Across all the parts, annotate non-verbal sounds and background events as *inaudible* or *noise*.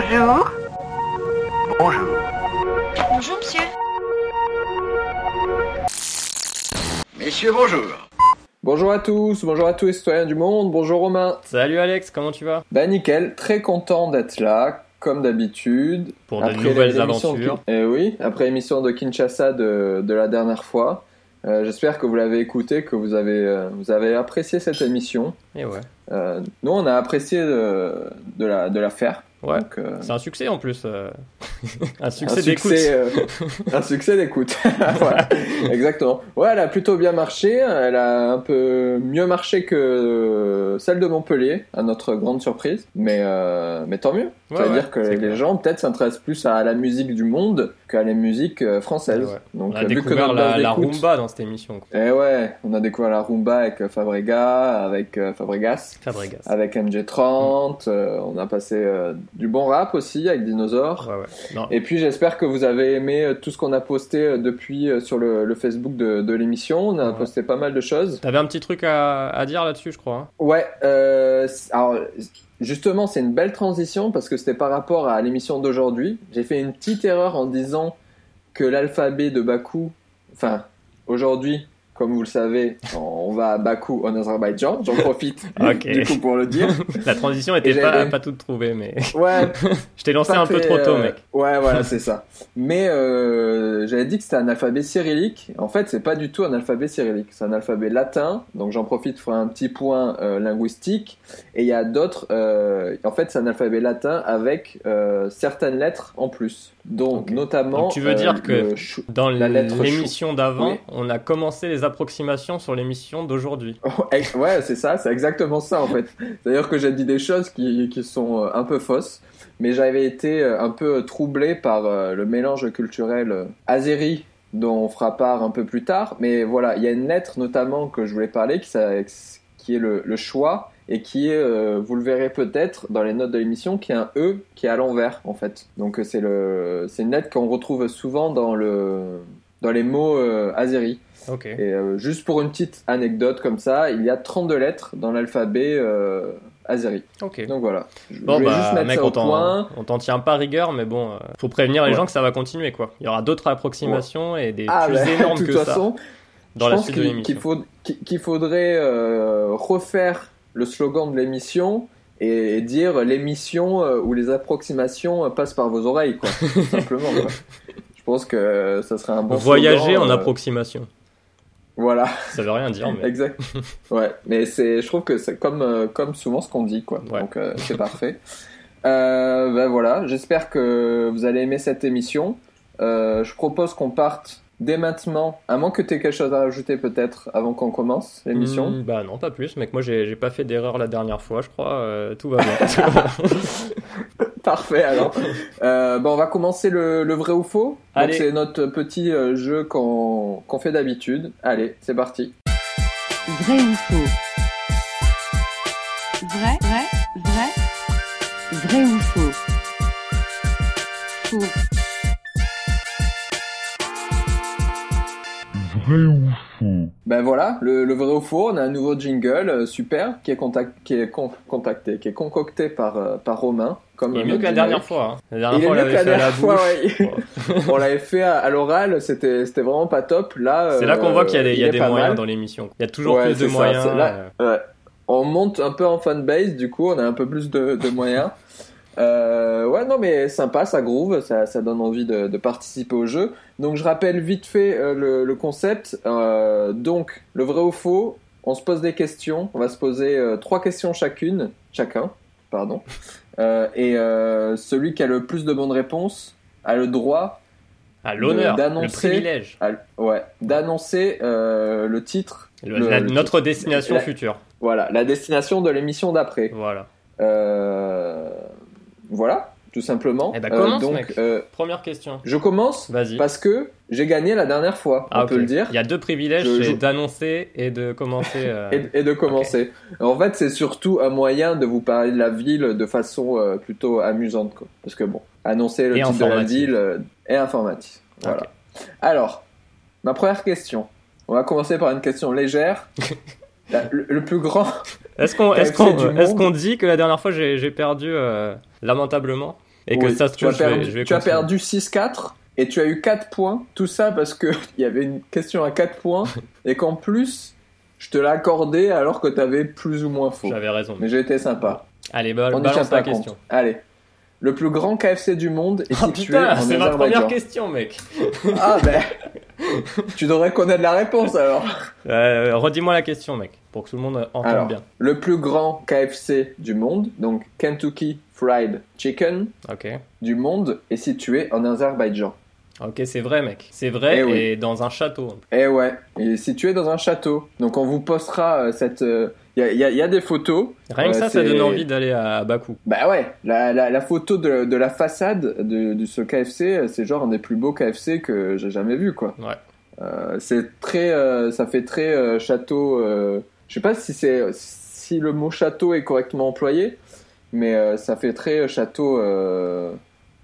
Bonjour. Bonjour. Bonjour, monsieur. Messieurs, bonjour. Bonjour à tous, bonjour à tous les citoyens du monde, bonjour Romain. Salut Alex, comment tu vas? Bah nickel, très content d'être là, comme d'habitude. Pour de Après nouvelles de aventures. Kin- Eh oui, après l'émission de Kinshasa de, de la dernière fois. Euh, J'espère que vous l'avez écouté, que vous avez, euh, vous avez apprécié cette émission. Et ouais. Euh, nous, on a apprécié de, de, la, de la faire. Ouais. Euh, C'est un succès en plus. euh, *laughs* un succès d'écoute. euh, un succès d'écoute. *laughs* Exactement. Ouais, elle a plutôt bien marché. Elle a un peu mieux marché que celle de Montpellier, à notre grande surprise. Mais, euh, mais tant mieux. Ouais, Ça veut dire que les clair. gens peut-être s'intéressent plus à la musique du monde qu'à la musique euh, française. Ouais. Donc, On a euh, vu découvert la, la rumba dans cette émission. quoi. Eh ouais, on a découvert la rumba avec euh, Fabrega, avec Fabregas, Fabregas. avec MJ30. euh, on a passé euh, du bon rap aussi avec Dinosaur. Ouais, ouais. Non. Et puis j'espère que vous avez aimé tout ce qu'on a posté depuis sur le, le Facebook de, de l'émission. On a Ouais. posté pas mal de choses. T'avais un petit truc à, à dire là-dessus, je crois. hein Ouais, euh, alors justement c'est une belle transition parce que c'était par rapport à l'émission d'aujourd'hui. J'ai fait une petite erreur en disant que l'alphabet de Bakou, enfin aujourd'hui, comme vous le savez, on va à Bakou en Azerbaïdjan. J'en profite *laughs* du coup pour le dire. *laughs* La transition était pas, pas toute trouvée, mais *laughs* Ouais, je t'ai lancé un peu trop tôt, euh, mec. Ouais, voilà, c'est ça. Mais euh, j'avais dit que c'était un alphabet cyrillique. En fait, c'est pas du tout un alphabet cyrillique. C'est un alphabet latin. Donc j'en profite pour un petit point euh, linguistique. Et il y a d'autres. en fait, c'est un alphabet latin avec certaines lettres en plus. Donc notamment. Donc, tu veux euh, dire que- le chou- Dans l'émission d'avant, Oui. on a commencé les approximations sur l'émission d'aujourd'hui. *laughs* Ouais, Ouais, c'est ça, c'est exactement ça en fait. D'ailleurs que j'ai dit des choses qui, qui sont euh, un peu fausses, mais j'avais été euh, un peu troublé par euh, le mélange culturel euh, azéri dont on fera part un peu plus tard. Mais voilà, il y a une lettre notamment que je voulais parler qui, ça- qui est le, le choix et qui est, euh, vous le verrez peut-être dans les notes de l'émission, qui est un E qui est à l'envers en fait. Donc euh, c'est le, c'est une lettre qu'on retrouve souvent dans le, dans les mots euh, azéri. Ok. Et euh, juste pour une petite anecdote comme ça, il y a 32 lettres dans l'alphabet azéri. Ok. Donc voilà. Je Bon, juste bah, mettre mec, ça on point. t'en on t'en tient pas rigueur, mais bon, faut prévenir les Ouais. gens que ça va continuer, quoi. Il y aura d'autres approximations et des Ah, plus bah, *laughs* énormes de que toute ça façon, dans je la pense qu'il faut, qu'il- qu'il faudrait euh, refaire le slogan de l'émission et, dire l'émission euh, où les approximations euh, passent par vos oreilles, quoi. tout *laughs* simplement. quoi. Je pense que ça serait un bon Voyager slogan, en euh, approximation. Voilà, Ça veut rien dire, mais. exact. Ouais, mais c'est, je trouve que c'est comme, euh, comme souvent ce qu'on dit, quoi. Ouais. Donc euh, c'est parfait. Euh, ben voilà, j'espère que vous allez aimer cette émission. Euh, je propose qu'on parte dès maintenant, à moins que tu aies quelque chose à rajouter peut-être avant qu'on commence l'émission. Hmm, bah non, pas plus, mec. Moi, j'ai j'ai pas fait d'erreur la dernière fois, je crois. euh, tout va bien. *laughs* *laughs* Parfait alors. Euh, ben, on va commencer le, le vrai ou faux. C'est notre petit euh, jeu qu'on qu'on fait d'habitude. Allez, c'est parti. Vrai ou faux? Vrai, vrai, vrai. Vrai ou Ben voilà, le, le vrai ou faux, on a un nouveau jingle euh, super qui est, contact, qui est con- contacté, qui est concocté par, euh, par Romain. Comme Il est notre mieux que la dernière fois. hein. La dernière Il est fois, on mieux que l'avait la fait à la dernière fois, bouche. ouais. *laughs* on l'avait fait à, à l'oral, c'était c'était vraiment pas top. Là, C'est là qu'on euh, voit qu'il y a il y a des pas moyens mal. dans l'émission. Il y a toujours Ouais, plus de ça, moyens. c'est là- euh, Ouais. On monte un peu en fanbase, du coup, on a un peu plus de, de moyens. Euh, ouais, non, mais sympa, ça groove, ça, ça donne envie de, de participer au jeu. Donc, je rappelle vite fait euh, le, le concept. Euh, donc, le vrai ou faux, on se pose des questions. On va se poser trois questions chacune, chacun, pardon. Et celui qui a le plus de bonnes réponses a le droit à l'honneur, le privilège, à- ouais, d'annoncer le titre, Le- le- la- le notre destination La- future. voilà, la destination de l'émission d'après. Voilà. Euh, voilà, tout simplement. Eh ben, commence, donc, mec. euh, Première question. je commence Vas-y. parce que j'ai gagné la dernière fois, Ah, on peut ok. le dire. Il y a deux privilèges, Je- c'est je- d'annoncer et de commencer. euh, *laughs* Et, et de commencer. En fait, c'est surtout un moyen de vous parler de la ville de façon euh, plutôt amusante. Quoi. Parce que bon, annoncer le Et titre de la informative. ville euh, est informatif. Voilà. Alors, ma première question. On va commencer par une question légère. *laughs* La- le, le plus grand. Est-ce qu'on est est dit que la dernière fois j'ai perdu euh, lamentablement et que ça se trouve, je vais, perdu, je vais tu as perdu 6-4 et tu as eu 4 points. Tout ça parce que *laughs* il y avait une question à 4 points et qu'en plus, je te l'ai accordé alors que tu avais plus ou moins faux. J'avais raison. Mais été sympa. Allez, bah, On balance pas question. compte. Allez. Le plus grand KFC du monde est Oh situé putain, en c'est ma première question, mec. Ah ben, tu devrais connaître la réponse alors. Euh, Redis-moi la question, mec, pour que tout le monde entende Alors, bien. le plus grand KFC du monde, donc Kentucky Fried Chicken Ok. du monde, est situé en Azerbaïdjan. Ok, c'est vrai, mec. C'est vrai, Eh oui. et dans un château. Eh ouais, il est situé dans un château. Donc on vous postera euh, cette... Il y, a, y a- y a des photos. Rien que Ouais, ça, ça donne envie d'aller à Bakou. Bah ouais, la, la, la photo de, de la façade de, de ce KFC, euh, c'est genre un des plus beaux KFC que j'ai jamais vu, quoi. Ouais. Euh, c'est très... euh, ça fait très euh, château... euh, je sais pas si, c'est, si le mot château est correctement employé, mais euh, ça fait très château euh,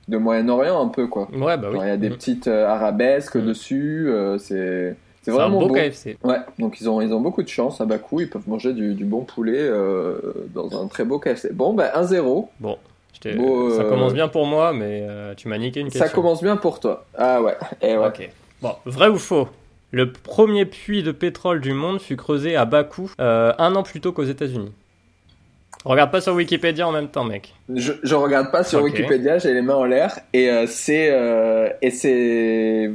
de Moyen-Orient un peu, quoi. Ouais, bah oui. Il y a des Mhm. petites euh, arabesques Mhm. dessus, euh, c'est... C'est C'est un vraiment beau beau. KFC. Ouais, donc ils ont, ils ont beaucoup de chance à Bakou, ils peuvent manger du, du bon poulet euh, dans un très beau KFC. Bon, bah 1-0, Bon, ça euh, commence bien pour moi, mais euh, tu m'as niqué une question. ça commence bien pour toi. Ah ouais, et ouais. Ok. Bon, vrai ou faux? Le premier puits de pétrole du monde fut creusé à Bakou un an plus tôt qu'aux États-Unis. Regarde pas sur Wikipédia en même temps, mec. Je, je regarde pas sur. Wikipédia, j'ai les mains en l'air, et c'est... et c'est...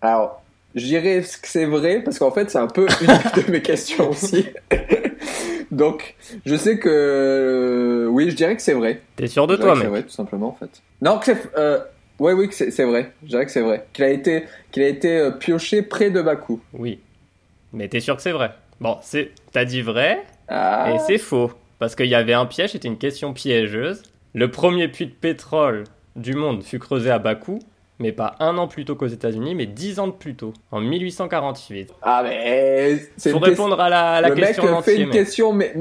Alors, je dirais que c'est vrai, parce qu'en fait c'est un peu une *laughs* de mes questions aussi. *laughs* donc, je sais que... euh, oui, je dirais que c'est vrai. T'es sûr de Je toi, que C'est mec vrai, tout simplement, en fait. Non, que c'est. Euh, ouais, oui, que c'est c'est vrai. Je dirais que c'est vrai. Qu'il a été, qu'il a été euh, pioché près de Bakou. Oui. Mais t'es sûr que c'est vrai Bon, c'est... t'as dit vrai, Ah. et c'est faux. Parce qu'il y avait un piège, c'était une question piégeuse. Le premier puits de pétrole du monde fut creusé à Bakou, mais pas un an plus tôt qu'aux États-Unis, mais dix ans de plus tôt, en 1848. Ah, mais. C'est une ques- répondre à la, à la Le mec question en euh, fait une mec. question mais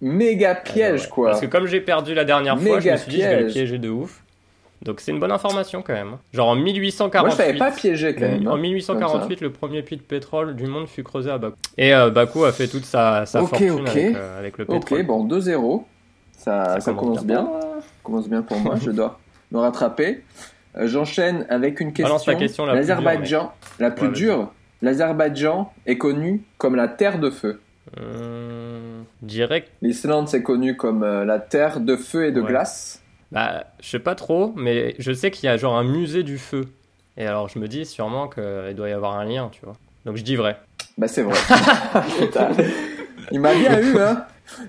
méga piège, Ah, ouais. quoi. Parce que comme j'ai perdu la dernière fois, je me Méga suis dit je vais le piège. piéger de ouf. Donc c'est une bonne information quand même. Genre en Moi, 1848. je t'avais pas piégé quand même. En hein. 1848, le premier puits de pétrole du monde fut creusé à Bakou. Et euh, Bakou a fait toute sa, sa Ok, fortune. Avec, euh, avec le pétrole. Ok, bon, 2-0. Ça, ça, commence bien. pour moi. commence bien pour moi. je dois me rattraper. Euh, J'enchaîne avec une question. Question la plus dure, L'Azerbaïdjan, la plus Ouais, dure. L'Azerbaïdjan est connu comme la terre de feu. Hum, direct. L'Islande, c'est connu comme euh, la terre de feu et de Ouais. glace. Bah, je sais pas trop, mais je sais qu'il y a genre un musée du feu. Et alors je me dis sûrement qu'il doit y avoir un lien, tu vois. Donc je dis vrai. Bah, c'est vrai. *laughs* Il m'a bien eu, hein.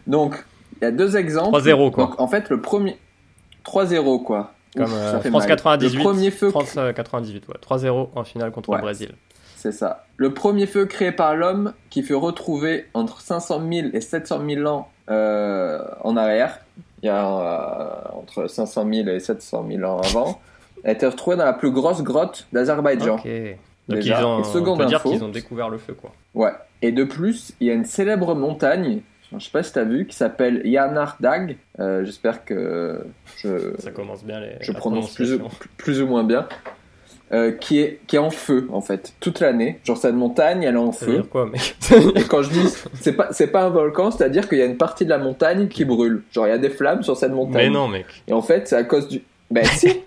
Donc, il y a deux exemples. 3-0 quoi. Donc, en fait, le premier. 3-0, quoi. Comme Ouf, euh, ça fait France mal. 98. Le premier feu. France euh, 98, ouais. 3-0 en finale contre Ouais. le Brésil. C'est ça. Le premier feu créé par l'homme qui fut retrouvé entre 500 000 et 700 000 ans euh, en arrière. Il y a euh, entre 500 000 et 700 000 ans avant. A été retrouvé dans la plus grosse grotte d'Azerbaïdjan. Ok. Donc Déjà. ils ont, Et seconde on peut dire qu'ils ont découvert le feu quoi. Ouais. Et de plus, il y a une célèbre montagne, je sais pas si tu as vu, qui s'appelle Yarnardag. Euh, J'espère que je, Ça commence bien les. je prononce plus, ou- prononciation. plus ou moins bien. Euh, qui, est, qui est en feu, en fait, toute l'année. Genre, cette montagne, elle est en feu. dire quoi, mec Et quand je dis, c'est pas, c'est pas un volcan, c'est-à-dire qu'il y a une partie de la montagne qui brûle. Genre, il y a des flammes sur cette montagne. Mais non, mec. Et en fait, c'est à cause du. Ben *laughs* si.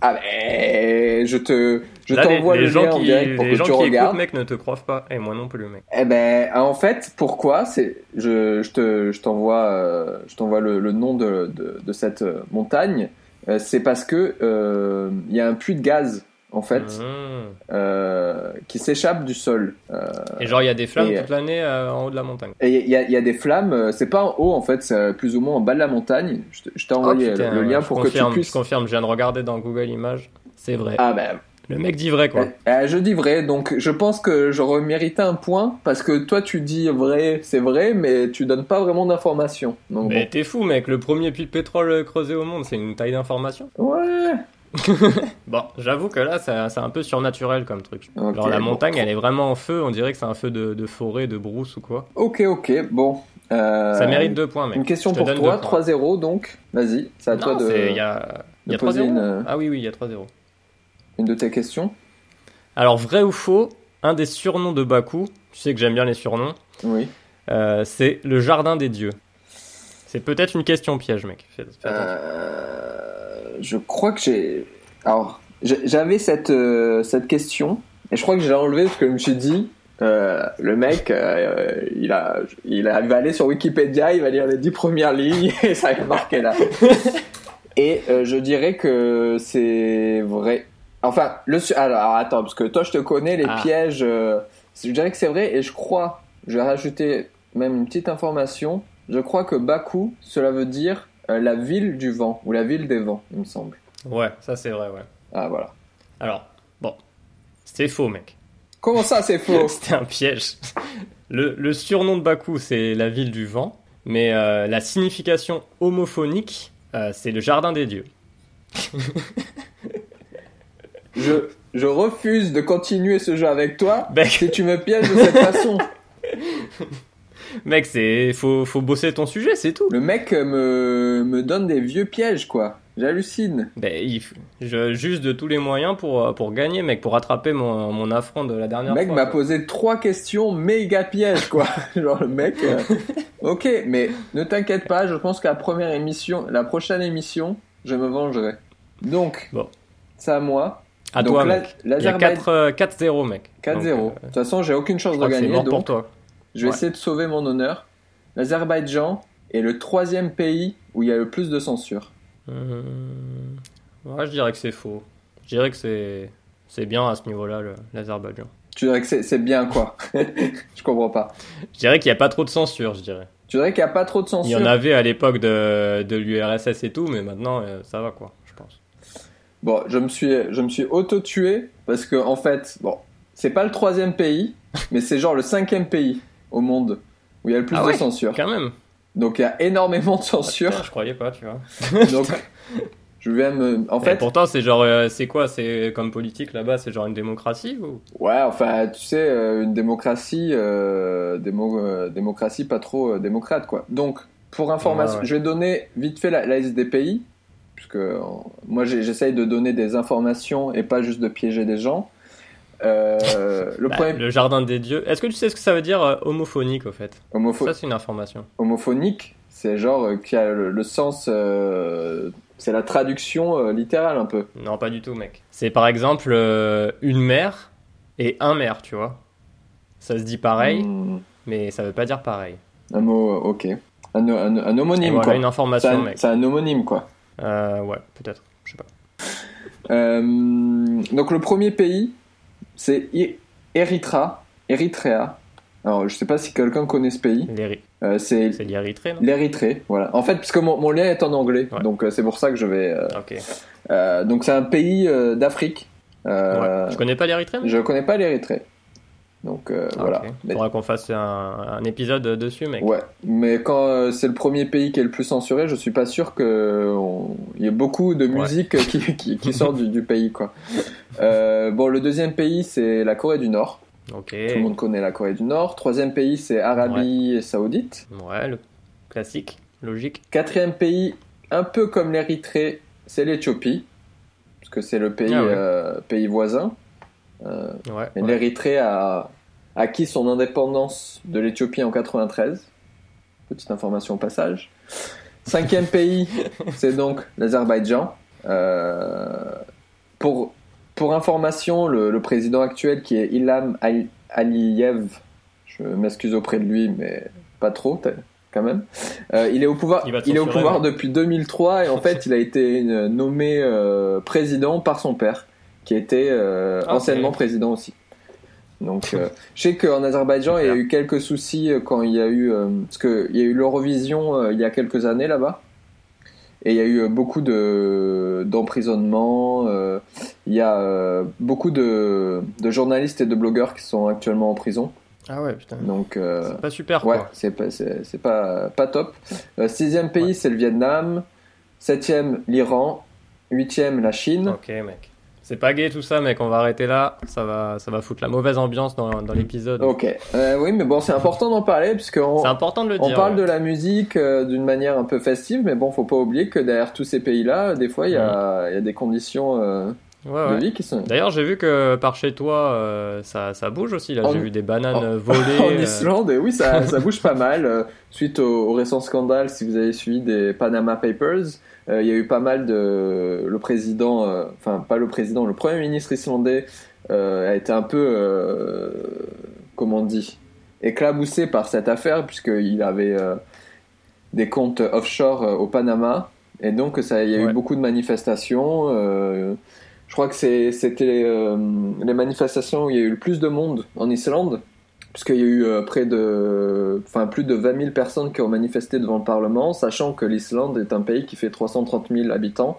ah ben, je te, je t'envoie le lien en qui, direct pour les que gens tu qui regardes. écoutent, mec, ne te croient pas. Et moi non plus, mec. Eh ben, en fait, pourquoi C'est, je, je te, je t'envoie, euh, je t'envoie le, le nom de, de, de cette euh, montagne. Euh, c'est parce que euh, il y a un puits de gaz en fait Mmh. euh, qui s'échappe du sol. Euh, Et genre, il y a des flammes Et, toute l'année euh, en haut de la montagne. et il y, a- il y a des flammes. C'est pas en haut en fait, c'est plus ou moins en bas de la montagne. Je, t'ai envoyé Oh, le, lien pour confirme, que tu puisses. Je confirme, je viens de regarder dans Google Images. C'est vrai. Ah ben, Le mec dit vrai, quoi. euh, je dis vrai, donc je pense que j'aurais mérité un point parce que toi tu dis vrai, c'est vrai, mais tu donnes pas vraiment d'informations. Mais t'es fou, mec. Le premier puits de pétrole creusé au monde, c'est une taille d'information. ouais. *laughs* Bon, j'avoue que là, c'est un peu surnaturel comme truc. Ok, Genre, la bon. montagne, elle est vraiment en feu. On dirait que c'est un feu de, de forêt, de brousse ou quoi. Ok, ok, bon. Euh, Ça mérite deux points, mec. Une question pour toi, deux points. 3-0 donc. Vas-y, c'est à toi de, il y a, y a de poser 3-0. une, euh, Ah oui, oui, il y a 3-0. une de tes questions. Alors, vrai ou faux, un des surnoms de Bakou, tu sais que j'aime bien les surnoms, Oui. euh, c'est le jardin des dieux. C'est peut-être une question piège, mec. Fais, fais attention. Euh, je crois que j'ai. Alors, j'ai- j'avais cette, euh, cette question, et je crois que je l'ai enlevée parce que je me suis dit, euh, le mec, euh, il, a, il, a, il va aller sur Wikipédia, il va lire les dix premières lignes, *laughs* et ça va marquer là. *laughs* et je dirais que c'est vrai. Enfin, le. Alors, attends, parce que toi, je te connais, les Ah. pièges. je dirais que c'est vrai, et je crois, je vais rajouter même une petite information. Je crois que Bakou, cela veut dire euh, la ville du vent, ou la ville des vents, il me semble. Ouais, ça c'est vrai, ouais. Ah, voilà. Alors, bon, c'est faux, mec. Comment ça, c'est faux *laughs* C'était un piège. Le, le surnom de Bakou, c'est la ville du vent, mais euh, la signification homophonique, euh, c'est le jardin des dieux. *laughs* je, je refuse de continuer ce jeu avec toi Mec, si tu me pièges de cette façon. *laughs* mec, c'est faut, faut bosser ton sujet, c'est tout. Le mec euh, me, me donne des vieux pièges, quoi. J'hallucine. Ben, il je j'use de tous les moyens pour, euh, pour gagner, mec, pour rattraper mon, mon affront de la Le dernière mec fois. m'a posé trois questions méga pièges, quoi. *laughs* Genre, le mec. euh, Ok, mais ne t'inquiète pas, je pense que la première émission, la prochaine émission, je me vengerai. Donc, Bon. c'est à moi. À Donc, toi, la- mec. Il y a l'Azerbaïdjan- 4, euh, 4-0, mec. 4-0. Donc, De toute façon, j'ai aucune chance de que c'est gagner, mort pour donc toi. Je vais Ouais. essayer de sauver mon honneur. L'Azerbaïdjan est le troisième pays où il y a le plus de censure. Ouais, je dirais que c'est faux. Je dirais que c'est c'est bien à ce niveau-là, l'Azerbaïdjan. Tu dirais que c'est bien, quoi? *laughs* je comprends pas. Je dirais qu'il n'y a pas trop de censure, je dirais. Tu dirais qu'il n'y a pas trop de Il censure y en avait à l'époque de, de l'URSS et tout, mais maintenant, euh, ça va, quoi, je pense. Bon, je me suis, je me suis auto-tué parce que, en fait, bon, c'est pas le troisième pays, *laughs* mais c'est genre le cinquième pays au monde où il y a le plus Ah de ouais censure. Quand même. Donc il y a énormément de Putain, censure. je croyais pas, tu vois. *laughs* donc je viens me. En Et fait, pourtant, c'est genre, euh, c'est quoi C'est comme politique là-bas, c'est genre une démocratie ou? Ouais, enfin, tu sais, euh, une démocratie, euh, démo- euh, démocratie pas trop euh, démocrate, quoi. Donc, pour information, ouais. je vais donner vite fait la, la liste des pays, puisque euh, moi j'essaye de donner des informations et pas juste de piéger des gens. Euh, le Bah, premier le jardin des dieux. Est-ce que tu sais ce que ça veut dire euh, homophonique au fait? Homopho- Ça, c'est une information. homophonique, c'est genre euh, qui a le, le sens, c'est la traduction littérale un peu. Non, pas du tout, mec. C'est par exemple une mère et un maire, tu vois. Ça se dit pareil, Hmm, mais ça veut pas dire pareil. un mot, ok. Un, un- un Et homonyme voilà quoi. une C'est information, un, mec. c'est un homonyme quoi. Ouais, peut-être. Je sais pas. Donc le premier pays, c'est Erythra, Erythréa. Alors je sais pas si quelqu'un connaît ce pays. Euh, c'est l'Érythrée, non l'Érythrée, voilà. En fait, puisque mon, mon lien est en anglais, Ouais. donc euh, c'est pour ça que je vais. euh, euh, donc c'est un pays d'Afrique. Ouais. Je connais pas l'Érythrée. Je connais pas l'Érythrée. Donc euh, Ah, voilà. Mais- Faudra qu'on fasse un, un épisode dessus, mec. ouais, mais quand euh, c'est le premier pays qui est le plus censuré, je suis pas sûr que on- il y ait beaucoup de musique qui, qui, qui sort du, du pays quoi. *laughs* Euh, bon, le deuxième pays c'est la Corée du Nord. Ok. Tout le monde connaît la Corée du Nord. Troisième pays c'est Arabie Saoudite. Ouais, le classique, logique. Quatrième pays, un peu comme l'Érythrée, c'est l'Éthiopie, parce que c'est le pays Ah ouais. euh, pays voisin. Euh, Ouais. Ouais. L'Érythrée a acquis son indépendance de l'Éthiopie en 93. Petite information au passage. Cinquième pays, *laughs* c'est donc l'Azerbaïdjan. Euh, pour, pour information, le, le président actuel qui est Ilham Ali- Aliyev, je m'excuse auprès de lui, mais pas trop quand même. Euh, il est au pouvoir, Il est au pouvoir ouais. depuis 2003 et en fait il a été nommé euh, président par son père, qui était Ah, anciennement président aussi. Donc, euh, je sais qu'en Azerbaïdjan, il y a eu quelques soucis euh, quand il y a eu, euh, parce que il y a eu l'Eurovision euh, il y a quelques années là-bas, et il y a eu beaucoup de d'emprisonnement. euh, il y a beaucoup de, de journalistes et de blogueurs qui sont actuellement en prison. Ah ouais, putain. Donc, C'est pas super, ouais, quoi. c'est pas, c'est, c'est pas, pas top. Sixième pays, Ouais. c'est le Vietnam. Septième, l'Iran. Huitième, la Chine. Ok, mec. C'est pas gay tout ça, mec. On va arrêter là. Ça va, ça va foutre la mauvaise ambiance dans, dans l'épisode. Ok. Euh, oui, mais bon, c'est important d'en parler puisqu'on C'est important de le on dire. parle ouais. de la musique euh, d'une manière un peu festive, mais bon, faut pas oublier que derrière tous ces pays-là, des fois, il y, a, il y a des conditions euh, Ouais, de ouais. vie qui sont. D'ailleurs, j'ai vu que par chez toi, ça, ça bouge aussi. Là, En- j'ai vu des bananes en- volées. *laughs* en Islande, et oui, ça, *laughs* ça bouge pas mal. suite au, au récent scandale, si vous avez suivi des Panama Papers, il y a eu pas mal de. Le président, euh, enfin, pas le président, le premier ministre islandais euh, a été un peu. euh, comment on dit Éclaboussé par cette affaire, puisqu'il avait euh, des comptes offshore euh, au Panama. Et donc, ça, il y a eu beaucoup de manifestations. euh, je crois que c'était euh, les manifestations où il y a eu le plus de monde en Islande, puisqu'il y a eu euh, près de, enfin plus de 20 000 personnes qui ont manifesté devant le Parlement, sachant que l'Islande est un pays qui fait 330 000 habitants,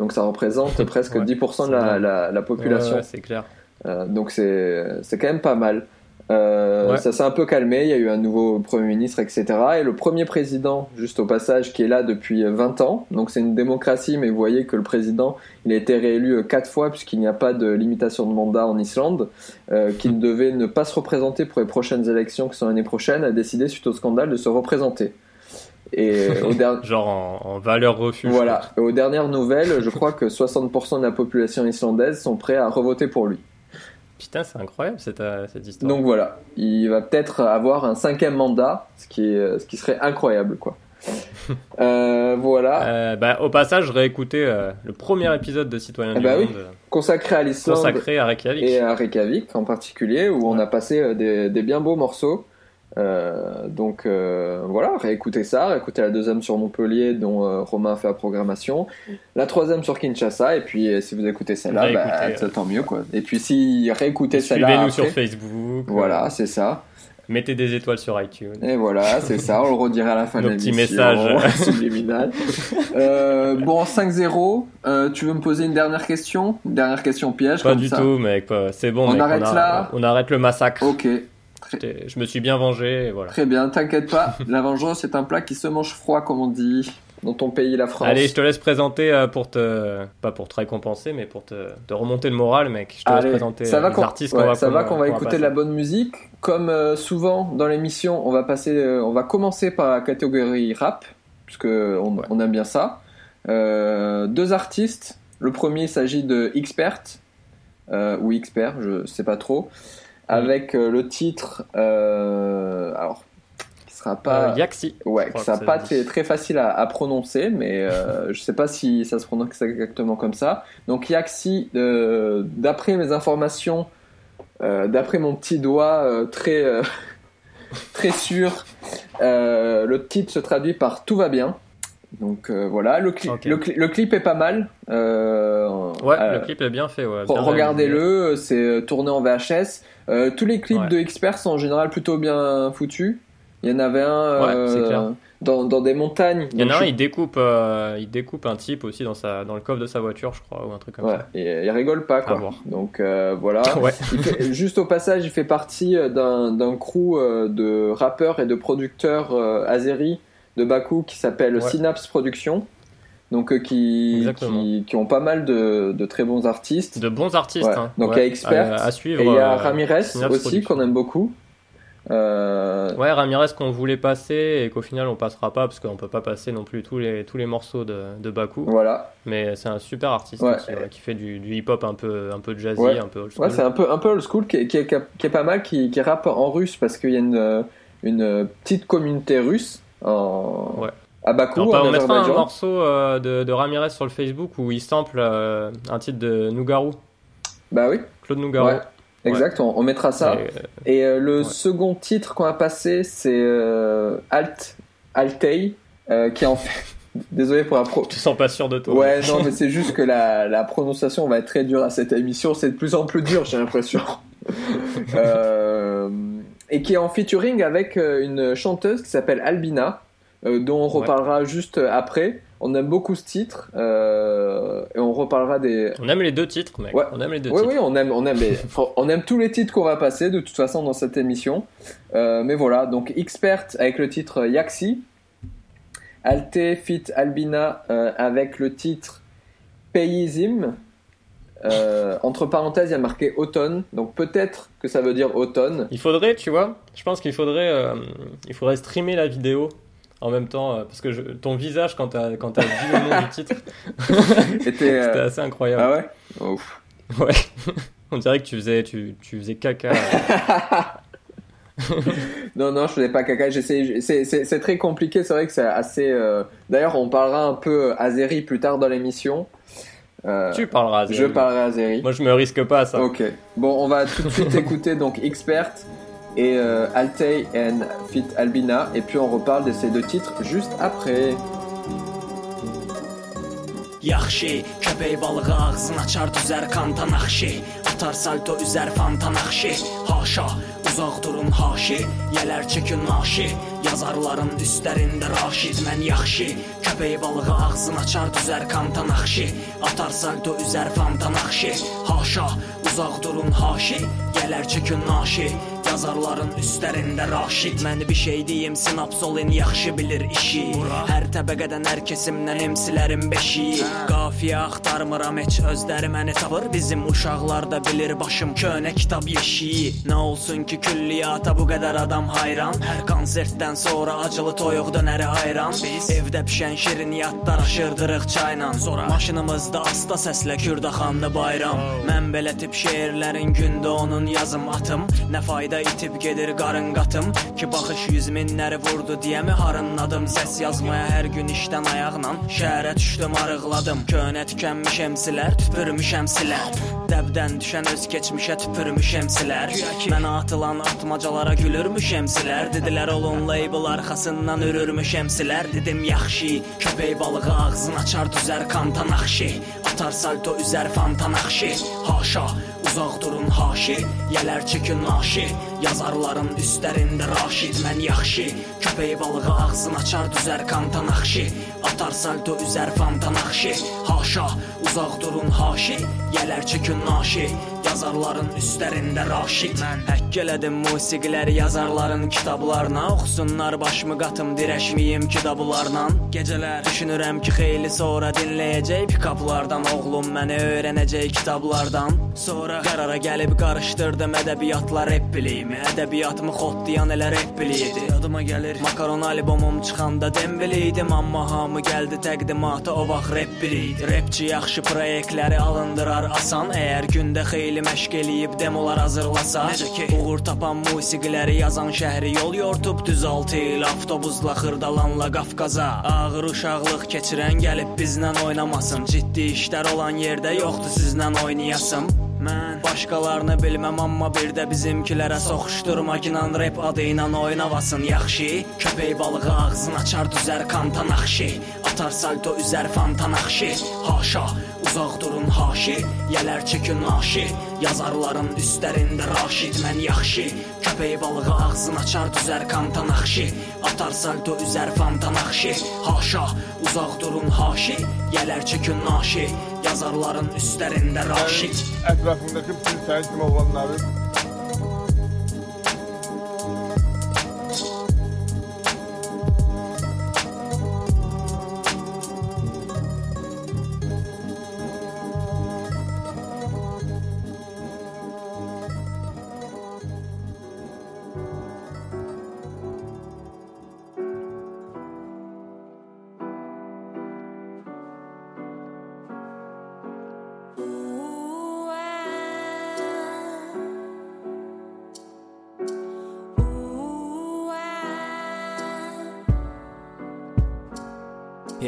donc ça représente *laughs* presque Ouais, 10% de la, dingue. la- la population. ouais, ouais, c'est clair. Euh, donc c'est c'est quand même pas mal. Euh, Ouais. Ça s'est un peu calmé, il y a eu un nouveau Premier ministre, etc. Et le premier président, juste au passage, qui est là depuis 20 ans. Donc c'est une démocratie, mais vous voyez que le président, il a été réélu 4 fois puisqu'il n'y a pas de limitation de mandat en Islande, euh, qu'il devait ne pas se représenter pour les prochaines élections qui sont l'année prochaine, a décidé suite au scandale de se représenter. Et au dernier... *laughs* Genre en, en valeur refuge. Voilà. Et aux dernières nouvelles, je crois que 60% de la population islandaise sont prêts à revoter pour lui. Putain, c'est incroyable cette, euh, cette histoire. Donc voilà, il va peut-être avoir un cinquième mandat, ce qui, est, ce qui serait incroyable, quoi. *laughs* Euh, voilà, Euh, bah, au passage, je réécoutais euh, le premier épisode de Citoyens Eh du bah oui. Monde, consacré à l'Islande consacré à Reykjavik. et à Reykjavik en particulier, où on a passé des, des bien beaux morceaux. Euh, donc euh, voilà, réécoutez ça, réécoutez la deuxième sur Montpellier dont euh, Romain fait la programmation, la troisième sur Kinshasa, et puis si vous écoutez celle-là, bah, tant mieux quoi. Et puis si réécoutez celle-là, Suivez-nous sur Facebook. voilà, c'est ça. mettez des étoiles sur iTunes. Et voilà, c'est ça, on le redira à la fin Nos de l'émission. messages. *laughs* subliminal. Euh, bon, 5-0, euh, tu veux me poser une dernière question? Une dernière question piège Pas comme du ça. tout, mec. C'est bon, On mec. arrête a- là? On arrête le massacre. Ok, Je me suis bien vengé, et voilà. très bien, t'inquiète pas. *laughs* la vengeance, c'est un plat qui se mange froid, comme on dit, dans ton pays, la France. Allez, je te laisse présenter euh, pour te. Pas pour te récompenser, mais pour te, te remonter le moral, mec. Je te laisse Allez, présenter ça va les artistes ouais, qu'on va ça va qu'on va écouter de la bonne musique. Comme euh, souvent dans l'émission, on va passer, euh, on va commencer par la catégorie rap, puisque on, Ouais. on aime bien ça. Euh, deux artistes. Le premier il s'agit de Expert ou Expert, je sais pas trop, avec euh, le titre. euh, alors, qui sera pas. Euh, Yaxi. Ouais, ça pas très, très facile à, à prononcer, mais euh, *laughs* je sais pas si ça se prononce exactement comme ça. Donc Yaxi, euh, d'après mes informations, d'après mon petit doigt très *laughs* très sûr, le titre se traduit par Tout va bien. Donc voilà, le, cli- le, cli- le clip est pas mal. Ouais, le clip est bien fait. Ouais. Regardez-le, c'est tourné en VHS. Euh, tous les clips Ouais. de Experts sont en général plutôt bien foutus. Il y en avait un Ouais, euh, clair. dans, dans des montagnes. Il y en a un, je- il découpe, euh, il découpe un type aussi dans, sa, dans le coffre de sa voiture, je crois, ou un truc comme Ouais, et il rigole pas quoi. Donc voilà. ça. *laughs* Ouais. Il fait- juste au passage, il fait partie d'un crew de rappeurs et de producteurs azéris de Bakou qui s'appelle. Synapse Productions. Donc euh, qui, qui, qui ont pas mal de, de très bons artistes. De bons artistes. Ouais. hein. Donc Ouais. il y a Expert, À, à suivre. Et il y a euh, Ramirez aussi qu'on aime beaucoup. Euh, Ouais, Ramirez qu'on voulait passer et qu'au final on passera pas parce qu'on peut pas passer non plus tous les, tous les morceaux de, de Baku. Voilà. Mais c'est un super artiste Ouais. aussi, ouais, qui fait du, du hip-hop un peu, un peu jazzy, Ouais. un peu old school. Ouais, c'est un peu, un peu old school qui est, qui est, qui est pas mal, qui, qui rappe en russe parce qu'il y a une, euh, une petite communauté russe en, Ouais. À Bakou, Alors, en on mettra un morceau euh, de, de Ramirez sur le Facebook où il sample euh, un titre de Nougarou, Bah oui, Claude Nougarou. Ouais. exact, on, on mettra ça. Et, euh, Et le Ouais. second titre qu'on a passé, c'est Alt, Altei, qui est en fait. *laughs* Désolé pour la pro. tu te sens pas sûr de toi. Ouais, non, mais c'est juste que la, la prononciation va être très dure à cette émission. C'est de plus en plus dur, j'ai l'impression. *laughs* Euh, et qui est en featuring avec une chanteuse qui s'appelle Albina, dont on Ouais. reparlera juste après. On aime beaucoup ce titre euh, et on reparlera des. On aime les deux titres, mec. Ouais. On aime les deux Oui, titres. oui, on aime, on aime, les- *laughs* on aime tous les titres qu'on va passer de toute façon dans cette émission. Euh, mais voilà, donc Expert avec le titre Yaxi, Alte Fit Albina euh, avec le titre Payizim. Euh, entre parenthèses, il y a marqué automne, donc peut-être que ça veut dire automne. Il faudrait, tu vois, je pense qu'il faudrait, euh, il faudrait streamer la vidéo en même temps, euh, parce que je- ton visage quand t'as quand t'as dit le nom du titre, *laughs* euh, c'était assez incroyable. Ah ouais? Ouf. Ouais. *laughs* On dirait que tu faisais, tu, tu faisais caca. *laughs* Non, non, je faisais pas caca. C'est très compliqué. C'est vrai que c'est assez. euh, D'ailleurs, on parlera un peu Azeri plus tard dans l'émission. Euh, tu parleras. je Zéro. parlerai Azeri. Moi, je me risque pas à ça. Ok. Bon, on va tout de suite écouter donc Expert et euh, and Fit Albina. Et puis on reparle de ces deux titres juste après. Yaxşı, köpək balığı ağzını açar düzər kantan axşı Atar salto üzər fantan axşı Haşa, uzaq durun haşi. Yelər çökün naşi. Yazarların üstlərində raşid Mən yaxşı, köpək balığı ağzını açar düzər kantan axşı Atar salto üzər fantan axşı Haşa, uzaq durun haşi. Yelər çökün naşi Yazarların üstlərində raşid Mən bir şey deyim, sinapsolin yaxşı bilir işi. Hər təbəqədən hər kesimdən emsilərin beşiyi Qafiyə axtarmıram heç özləri məni tapır. Bizim uşaqlar da bilir başım könə kitab yeşiyi Nə olsun ki külliyata bu qədər adam hayran. Hər konsertdən sonra acılı toyuq dönəri ayran Biz evdə pişən şirniyyatlar aşırdırıq çayla Sonra maşınımızda asta səslə Kürdaxanlı bayram. Mən belə tip şeirlərin gündə onun yazım atım. Nə fayda itib gedir qarın qatım Ki baxış yüz minləri vurdu deyəmi? Harınladım Səs yazmaya hər gün işdən ayaqla Şəhərə düşdüm arıqladım. Könə tükənmiş emsilər tüpürmüş əmsilər. Dəbdən düşən öz keçmişə tüpürmüş emsilər Mənə atılan atmacalara gülürmüş emsilər Dedilər olun label arxasından ürürmüş emsilər Dedim yaxşı köpək balığı ağzını açar düzər kantan axşı Atar salto üzər fantan axşı Haşa Uzaq durun haşi, yelər çökün naşi Yazarların üstlərində raşid Mən yaxşı, köpək balığı ağzını açar düzər kantan axşı Atar salto üzər fantan axşı Haşa, uzaq durun haşi Yelər çökün naşi. Yazarların üstlərində raşid. Mən həkk elədim musiqiləri yazarların kitablarına. Oxusunlar başımı qatım dirəşməyim kitablarla. Gecələr düşünürəm ki xeyli sonra dinləyəcək pikaplardan. Oğlum məni öyrənəcək kitablardan. Sonra qərara gəlib qarışdırdım ədəbiyyatla rap biliyimi Ədəbiyyatımı xotlayan elə rap biliydi. Yadıma gəlir. Makaron albomum çıxanda dembiliydim Amma hamı gəldi təqdimata o vaxt rap biliydi. Rapçi yaxşı proyektləri alındırar asan Əgər gündə xeyli məşq eləyib demolar hazırlasa. Necə ki? Uğur tapan musiqiləri yazan şəhri yol yortub Düz 6 il avtobusla xırdalanla Qafqaza. Ağır uşaqlıq keçirən gəlib bizlə oynamasın. Ciddi işlər olan yerdə yoxdur sizlə oynayasım Mən başqalarını bilməm amma bir də bizimkilərə soxuşturmaqla rep adı ilə oynavasın yaxşı. Köpək balığı ağzını açar düzər kantan axşı Atar salto üzər fantan axşı Haşa uzaq durun haşi. Yelər çökün naşi Yazarların üstlərində raşid Mən yaxşı. Köpək balığı ağzını açar düzər kantan axşı Atar salto üzər fantan axşı Haşa uzaq durun haşi. Yelər çökün naşi Yazarların üstlərində raşid. Ətrafındakı bütün sənin kimi olanları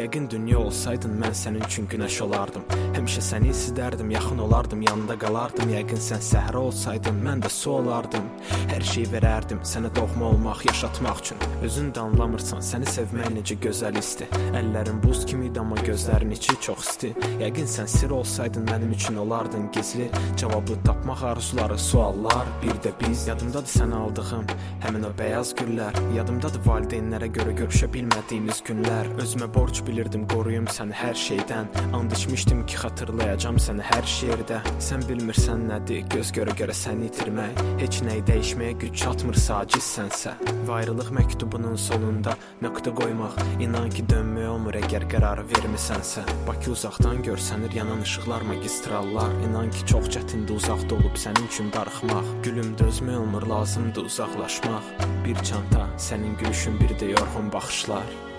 Yəqin dünya olsaydın mən sənin üçün günəş olardım. Həmişə səni istərdim, yaxın olardım, yanında qalardım. Yəqin sən səhra olsaydın, mən də su olardım. Hər şey verərdim sənə doğma olmaq, yaşatmaq üçün. Özün də anlamırsan, səni sevmək necə gözəl isti. Əllərin buz kimi amma gözlərin içi çox isti. Yəqin sən sir olsaydın mənim üçün olardın gizli. Cavabı tapmaq arzuları, suallar, bir də biz. Yadımdadır səni aldığım həmin o bəyaz güllər. Yadımdadır valideynlərə görə görüşə bilmədiyimiz günlər. Özümə borc bilirdim qoruyum səni hər şeydən. And içmişdim ki, xatırlayacam səni hər şeirdə. Sən bilmirsən nədir göz görə görə səni itirmək. Heç nəyi dəyişməyə güc çatmırsa acizsənsə. Və ayrılıq məktubunun sonunda nöqtə qoymaq, inan ki, dönmək olmur əgər qərarı vermisənsə. Bakı uzaqdan görsənir yanan işıqlar, magistrallar. İnan ki, çox çətindir uzaqda olub sənin üçün darıxmaq. Gülüm dözmək olmur, lazımdır uzaqlaşmaq. Bir çanta, sənin gülüşün, bir də yorğun baxışlar.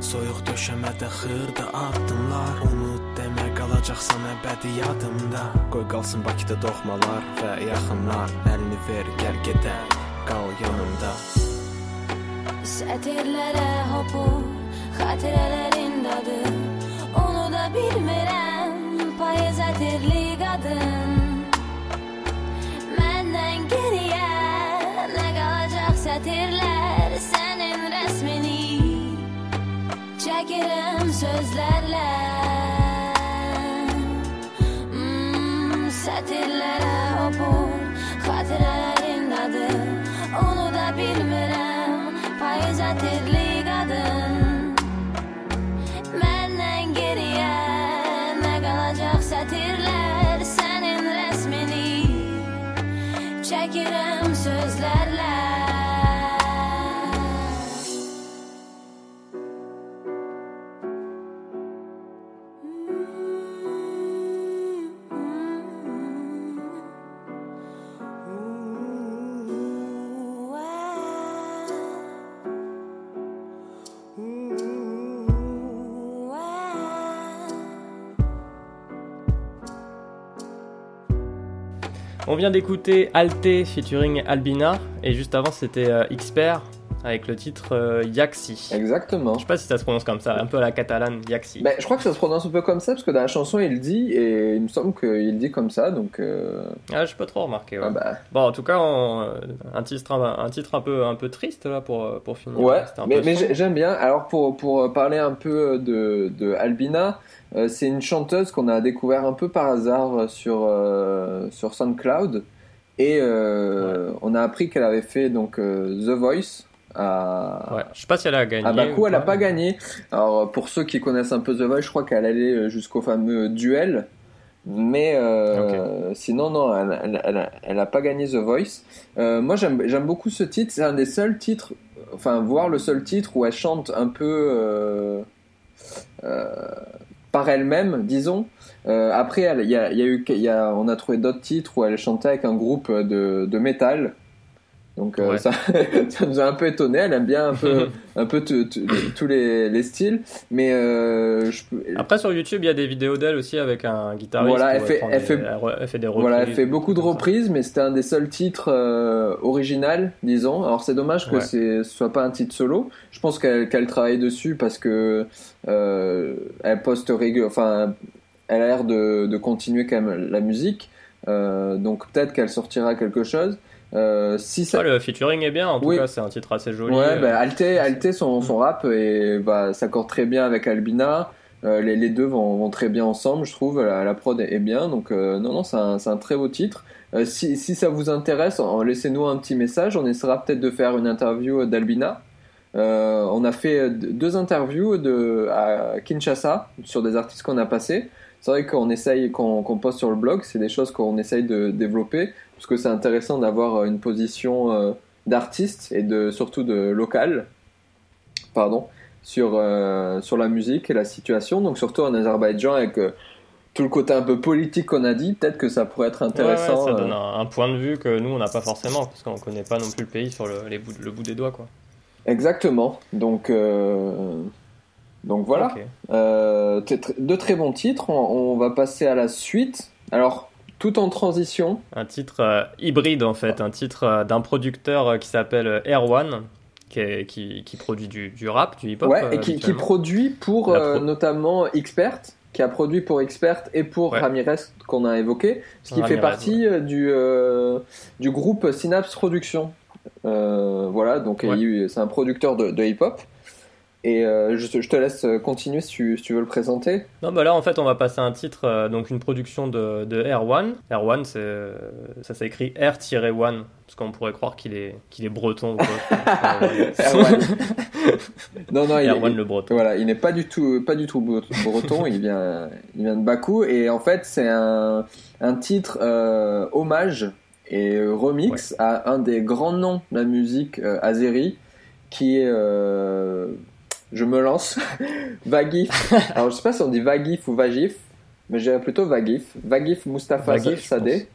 Soyuq döşəmədə xırda addımlar. Unut demə qalacaqsan əbədi yadımda. Qoy qalsın Bakıda doğmalar və yaxınlar. Əlini ver, gəl gedək, qal yanımda. Sətirlərə hopur, xatirələrin dadı. Onu da bilmirəm, payız ətirli qadın çəkirəm sözlərlə hmm, Sətirlərə hopur, xatirələrin dadı Onu da bilmirəm, payız ətirli qadın Məndən geriyə nə qalacaq sətirlər Sənin rəsmini çəkirəm On vient d'écouter Alte featuring Albina et juste avant c'était euh, Xper avec le titre euh, Yaxi. Exactement. Je sais pas si ça se prononce comme ça, un peu à la catalane, Yaxi. Ben, je crois que ça se prononce un peu comme ça, parce que dans la chanson, il dit, et il me semble qu'il dit comme ça, donc... euh, Ah, j'ai pas trop remarqué. Ouais. ah bah, Bon, en tout cas, on- euh, un titre, un, un titre un peu, un peu triste là pour, euh, pour finir. Ouais, mais, mais j'aime bien. Alors pour, pour parler un peu de, de Albina, euh, c'est une chanteuse qu'on a découvert un peu par hasard sur, euh, sur SoundCloud. Et euh, on a appris qu'elle avait fait donc euh, The Voice à, Ouais, je sais pas si elle a gagné. à Bakou. ou Elle n'a pas gagné. Alors pour ceux qui connaissent un peu The Voice, je crois qu'elle allait jusqu'au fameux duel. Mais euh, sinon, non, elle, elle, elle, a- elle a pas gagné The Voice. Euh, moi, j'aime beaucoup ce titre. C'est un des seuls titres, enfin, voir le seul titre où elle chante un peu euh, euh, par elle-même, disons. Après, il on a trouvé d'autres titres où elle chantait avec un groupe de, de métal. Donc euh, ça, *laughs* ça nous a un peu étonné. Elle aime bien un peu, *laughs* un peu tous les, les styles, mais euh, je peux- Après, sur YouTube, il y a des vidéos d'elle aussi avec un guitariste. Voilà, elle fait- elle des- fait- elle fait des reprises. Voilà, elle fait beaucoup de reprises, mais c'était un des seuls titres euh, original, disons. Alors c'est dommage que Ouais. ce soit pas un titre solo. Je pense qu'elle qu'elle travaille dessus parce que euh, elle poste régulièrement. Enfin, elle a l'air de, de continuer quand même la musique. Euh, donc peut-être qu'elle sortira quelque chose. Euh, si ça, Ouais, le featuring est bien, en tout Oui. cas, c'est un titre assez joli. Ouais, euh, bah, Alte, Alte son, son rap et, bah, s'accorde très bien avec Albina. Euh, les, les deux vont, vont très bien ensemble, je trouve. La, la prod est bien, donc euh, non, non, c'est un, c'est un très beau titre. Si, si ça vous intéresse, laissez-nous un petit message. On essaiera peut-être de faire une interview d'Albina. On a fait deux interviews de, à Kinshasa sur des artistes qu'on a passés. C'est vrai qu'on essaye, qu'on qu'on poste sur le blog, c'est des choses qu'on essaye de développer parce que c'est intéressant d'avoir une position euh, d'artiste et de surtout de local, pardon, sur euh, sur la musique et la situation. Donc surtout en Azerbaïdjan avec euh, tout le côté un peu politique qu'on a dit, peut-être que ça pourrait être intéressant. ouais, ça euh, donne un, un point de vue que nous, on n'a pas forcément, parce qu'on connaît pas non plus le pays sur le, les bouts- le bout des doigts, quoi. Exactement. Donc euh, donc voilà. Ok. Euh, t- tr- de très bons titres. On, on va passer à la suite. Alors tout en transition. Un titre euh, hybride, en fait, un titre euh, d'un producteur euh, qui s'appelle Erwan, qui, est- qui, qui produit du, du rap, du hip-hop. Ouais, et qui, produit pour pro- notamment Expert, qui a produit pour Expert et pour Ouais. Ramirez qu'on a évoqué, ce qui Ramirez, fait partie du, du groupe Synapse Production. Euh, voilà, donc Ouais. c'est un producteur de, de hip-hop. Et euh, je, te- je te laisse continuer si tu, si tu veux le présenter. Non, bah là, en fait, on va passer à un titre, euh, donc une production de, de Air1. Air1, c'est, euh, ça s'écrit R-1, parce qu'on pourrait croire qu'il est, qu'il est breton ou quoi. *laughs* Euh, *laughs* non, non, il, Erwan il- le breton. Voilà, il n'est pas du tout, pas du tout bre- breton. il vient, il vient de Bakou et en fait c'est un, un titre euh, hommage et remix à un des grands noms de la musique euh, azéri qui est, euh, je me lance, *laughs* Vagif. Alors je sais pas si on dit Vagif ou Vagif, mais je dirais plutôt Vagif. Vagif Mustafa Sadeh.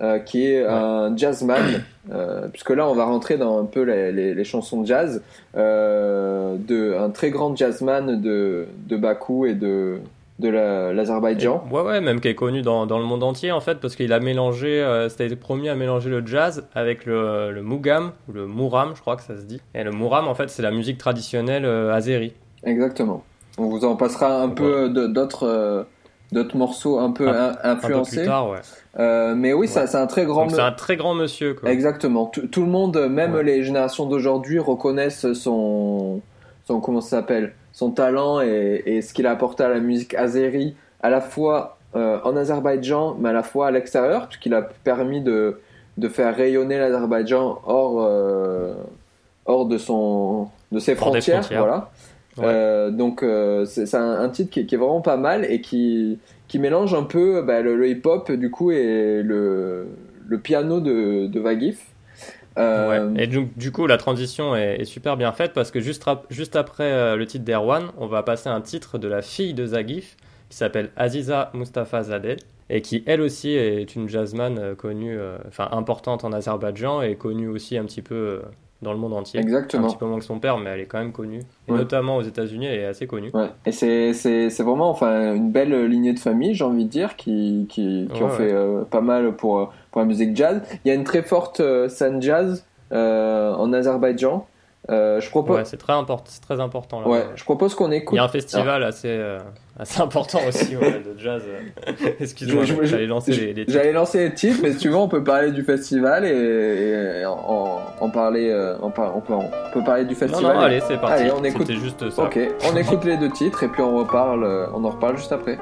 euh, qui est un jazzman, euh, puisque là on va rentrer dans un peu les, les- les chansons de jazz, euh, de, un très grand jazzman de, de Bakou et de, de la- l'Azerbaïdjan. Ouais, ouais, même qui est connu dans, dans le monde entier en fait, parce qu'il a mélangé, euh, c'était le premier à mélanger le jazz avec le, le mugam, ou le mouram, je crois que ça se dit. Et le mouram, en fait, c'est la musique traditionnelle euh, azéri. Exactement. On vous en passera un peu de- d'autres euh, d'autres morceaux un peu Un- in- Un peu influencés. plus tard, ouais. Euh, mais oui, ça- c'est un très grand. C'est un très grand monsieur, quoi. Exactement. Tout, tout le monde, même les générations d'aujourd'hui, reconnaissent son, son comment ça s'appelle, son talent et, et ce qu'il a apporté à la musique azéri, à la fois euh, en Azerbaïdjan, mais à la fois à l'extérieur, puisqu'il a permis de, de faire rayonner l'Azerbaïdjan hors, euh, hors de son, de ses frontières, frontières. voilà. Ouais. Euh, donc euh, c'est c'est un, un titre qui, qui est vraiment pas mal et qui, qui mélange un peu bah, le, le hip-hop du coup et le, le piano de, de Vagif. Euh, Ouais. Et donc, du coup, la transition est, est super bien faite parce que juste, juste après euh, le titre d'Erwan, on va passer à un titre de la fille de Zagif qui s'appelle Aziza Mustafa Zadeh et qui, elle aussi, est une jazzman euh, connue, euh, enfin importante en Azerbaïdjan et connue aussi un petit peu euh, dans le monde entier. Exactement. Un petit peu moins que son père, mais elle est quand même connue. Et Ouais. notamment aux États-Unis, elle est assez connue. Ouais. Et c'est, vraiment enfin, une belle lignée de famille, j'ai envie de dire, qui, qui, qui Ouais, ont fait euh, pas mal pour, pour la musique jazz. Il y a une très forte euh, scène jazz euh, en Azerbaïdjan. Euh, je, propose, Ouais, c'est très, import- c'est très important là. ouais, je propose qu'on Il écoute. y a un festival assez, euh, assez important aussi ouais, de jazz. euh. *laughs* Excuse-moi, j'allais lancer les, les titres. J'allais lancer les titres, mais si tu veux, on peut parler du festival et, et en, en parler. euh, en par- on, peut, on peut parler du Non, festival. non, allez, c'est parti. Allez, on écoute. Juste ça. Ok, on écoute les deux titres et puis on reparle. On en reparle juste après.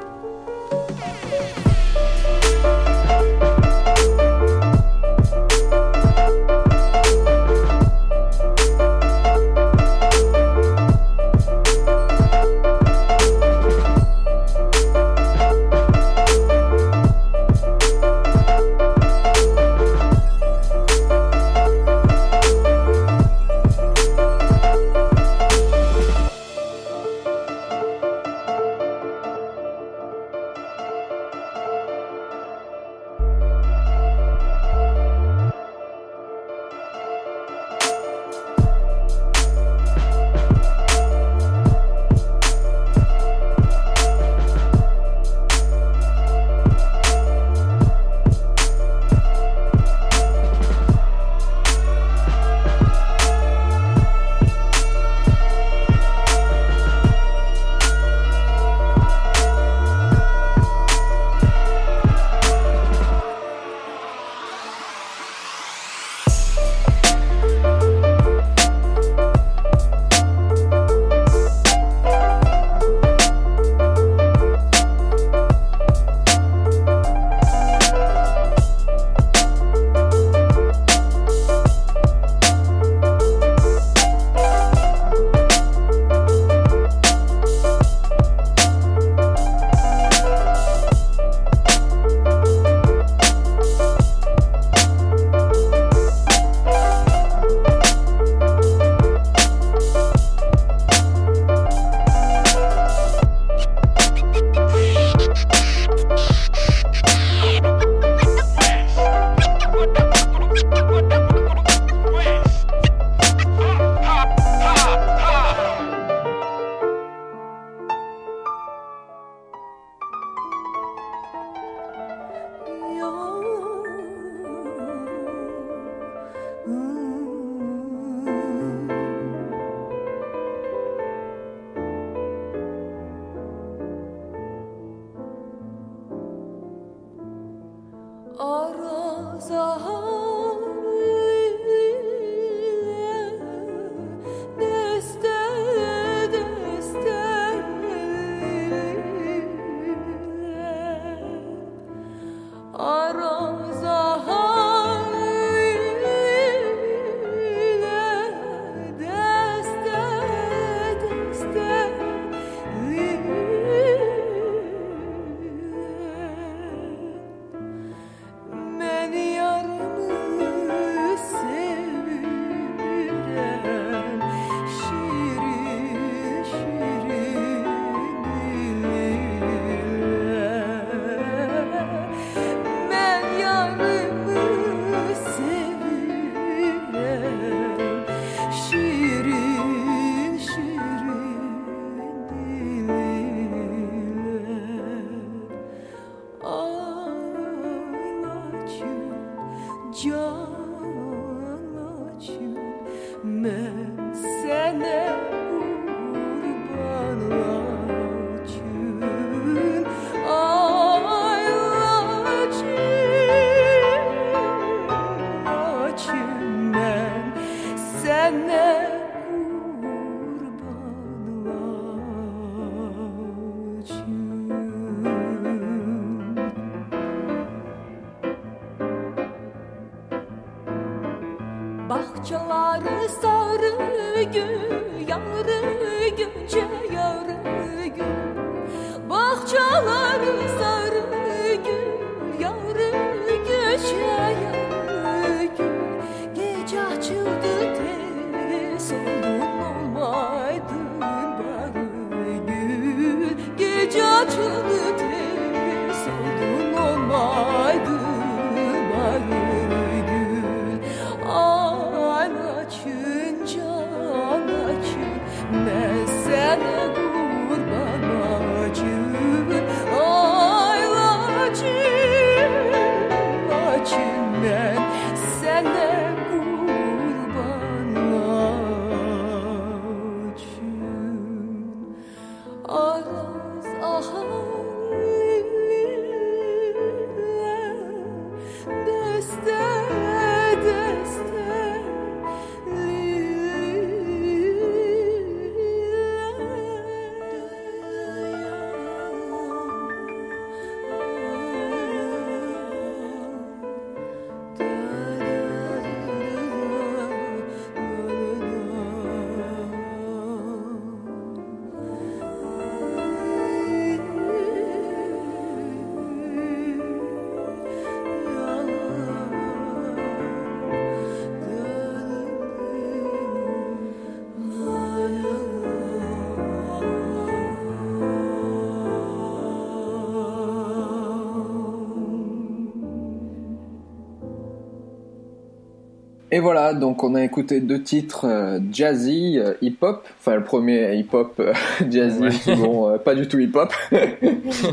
Et voilà, donc on a écouté deux titres euh, jazzy, euh, hip-hop. Enfin, le premier hip-hop euh, *laughs* jazzy, Ouais. second pas du tout hip-hop. *laughs*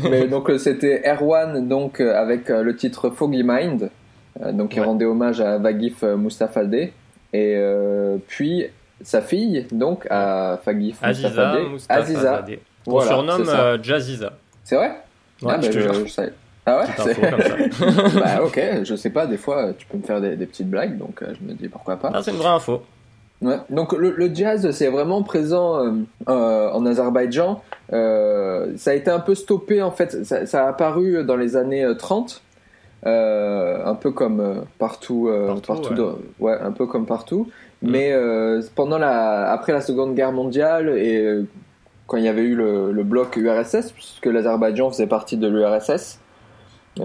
Mais donc c'était Erwan, donc avec le titre Foggy Mind, donc il Ouais. rendait hommage à Vagif Mustafadeh. Et puis sa fille, donc à Fagif Aziza Mustafadeh. Qu'on Voilà, surnomme Jazziza. C'est vrai? Ouais, Ah, bah, je savais. Ah ouais Petite c'est- info comme ça. *laughs* Bah ok, je sais pas, des fois tu peux me faire des, des petites blagues, donc euh, je me dis pourquoi pas. Ah, c'est une vraie info. Ouais. Donc le, le jazz, c'est vraiment présent euh, euh, en Azerbaïdjan. Ça a été un peu stoppé en fait. Ça, ça a apparu dans les années euh, 30, euh, un peu comme partout, Partout, ouais. dans- ouais, un peu comme partout. Mm. Mais pendant la, après la Seconde Guerre mondiale et quand il y avait eu le, le bloc URSS, puisque l'Azerbaïdjan faisait partie de l'URSS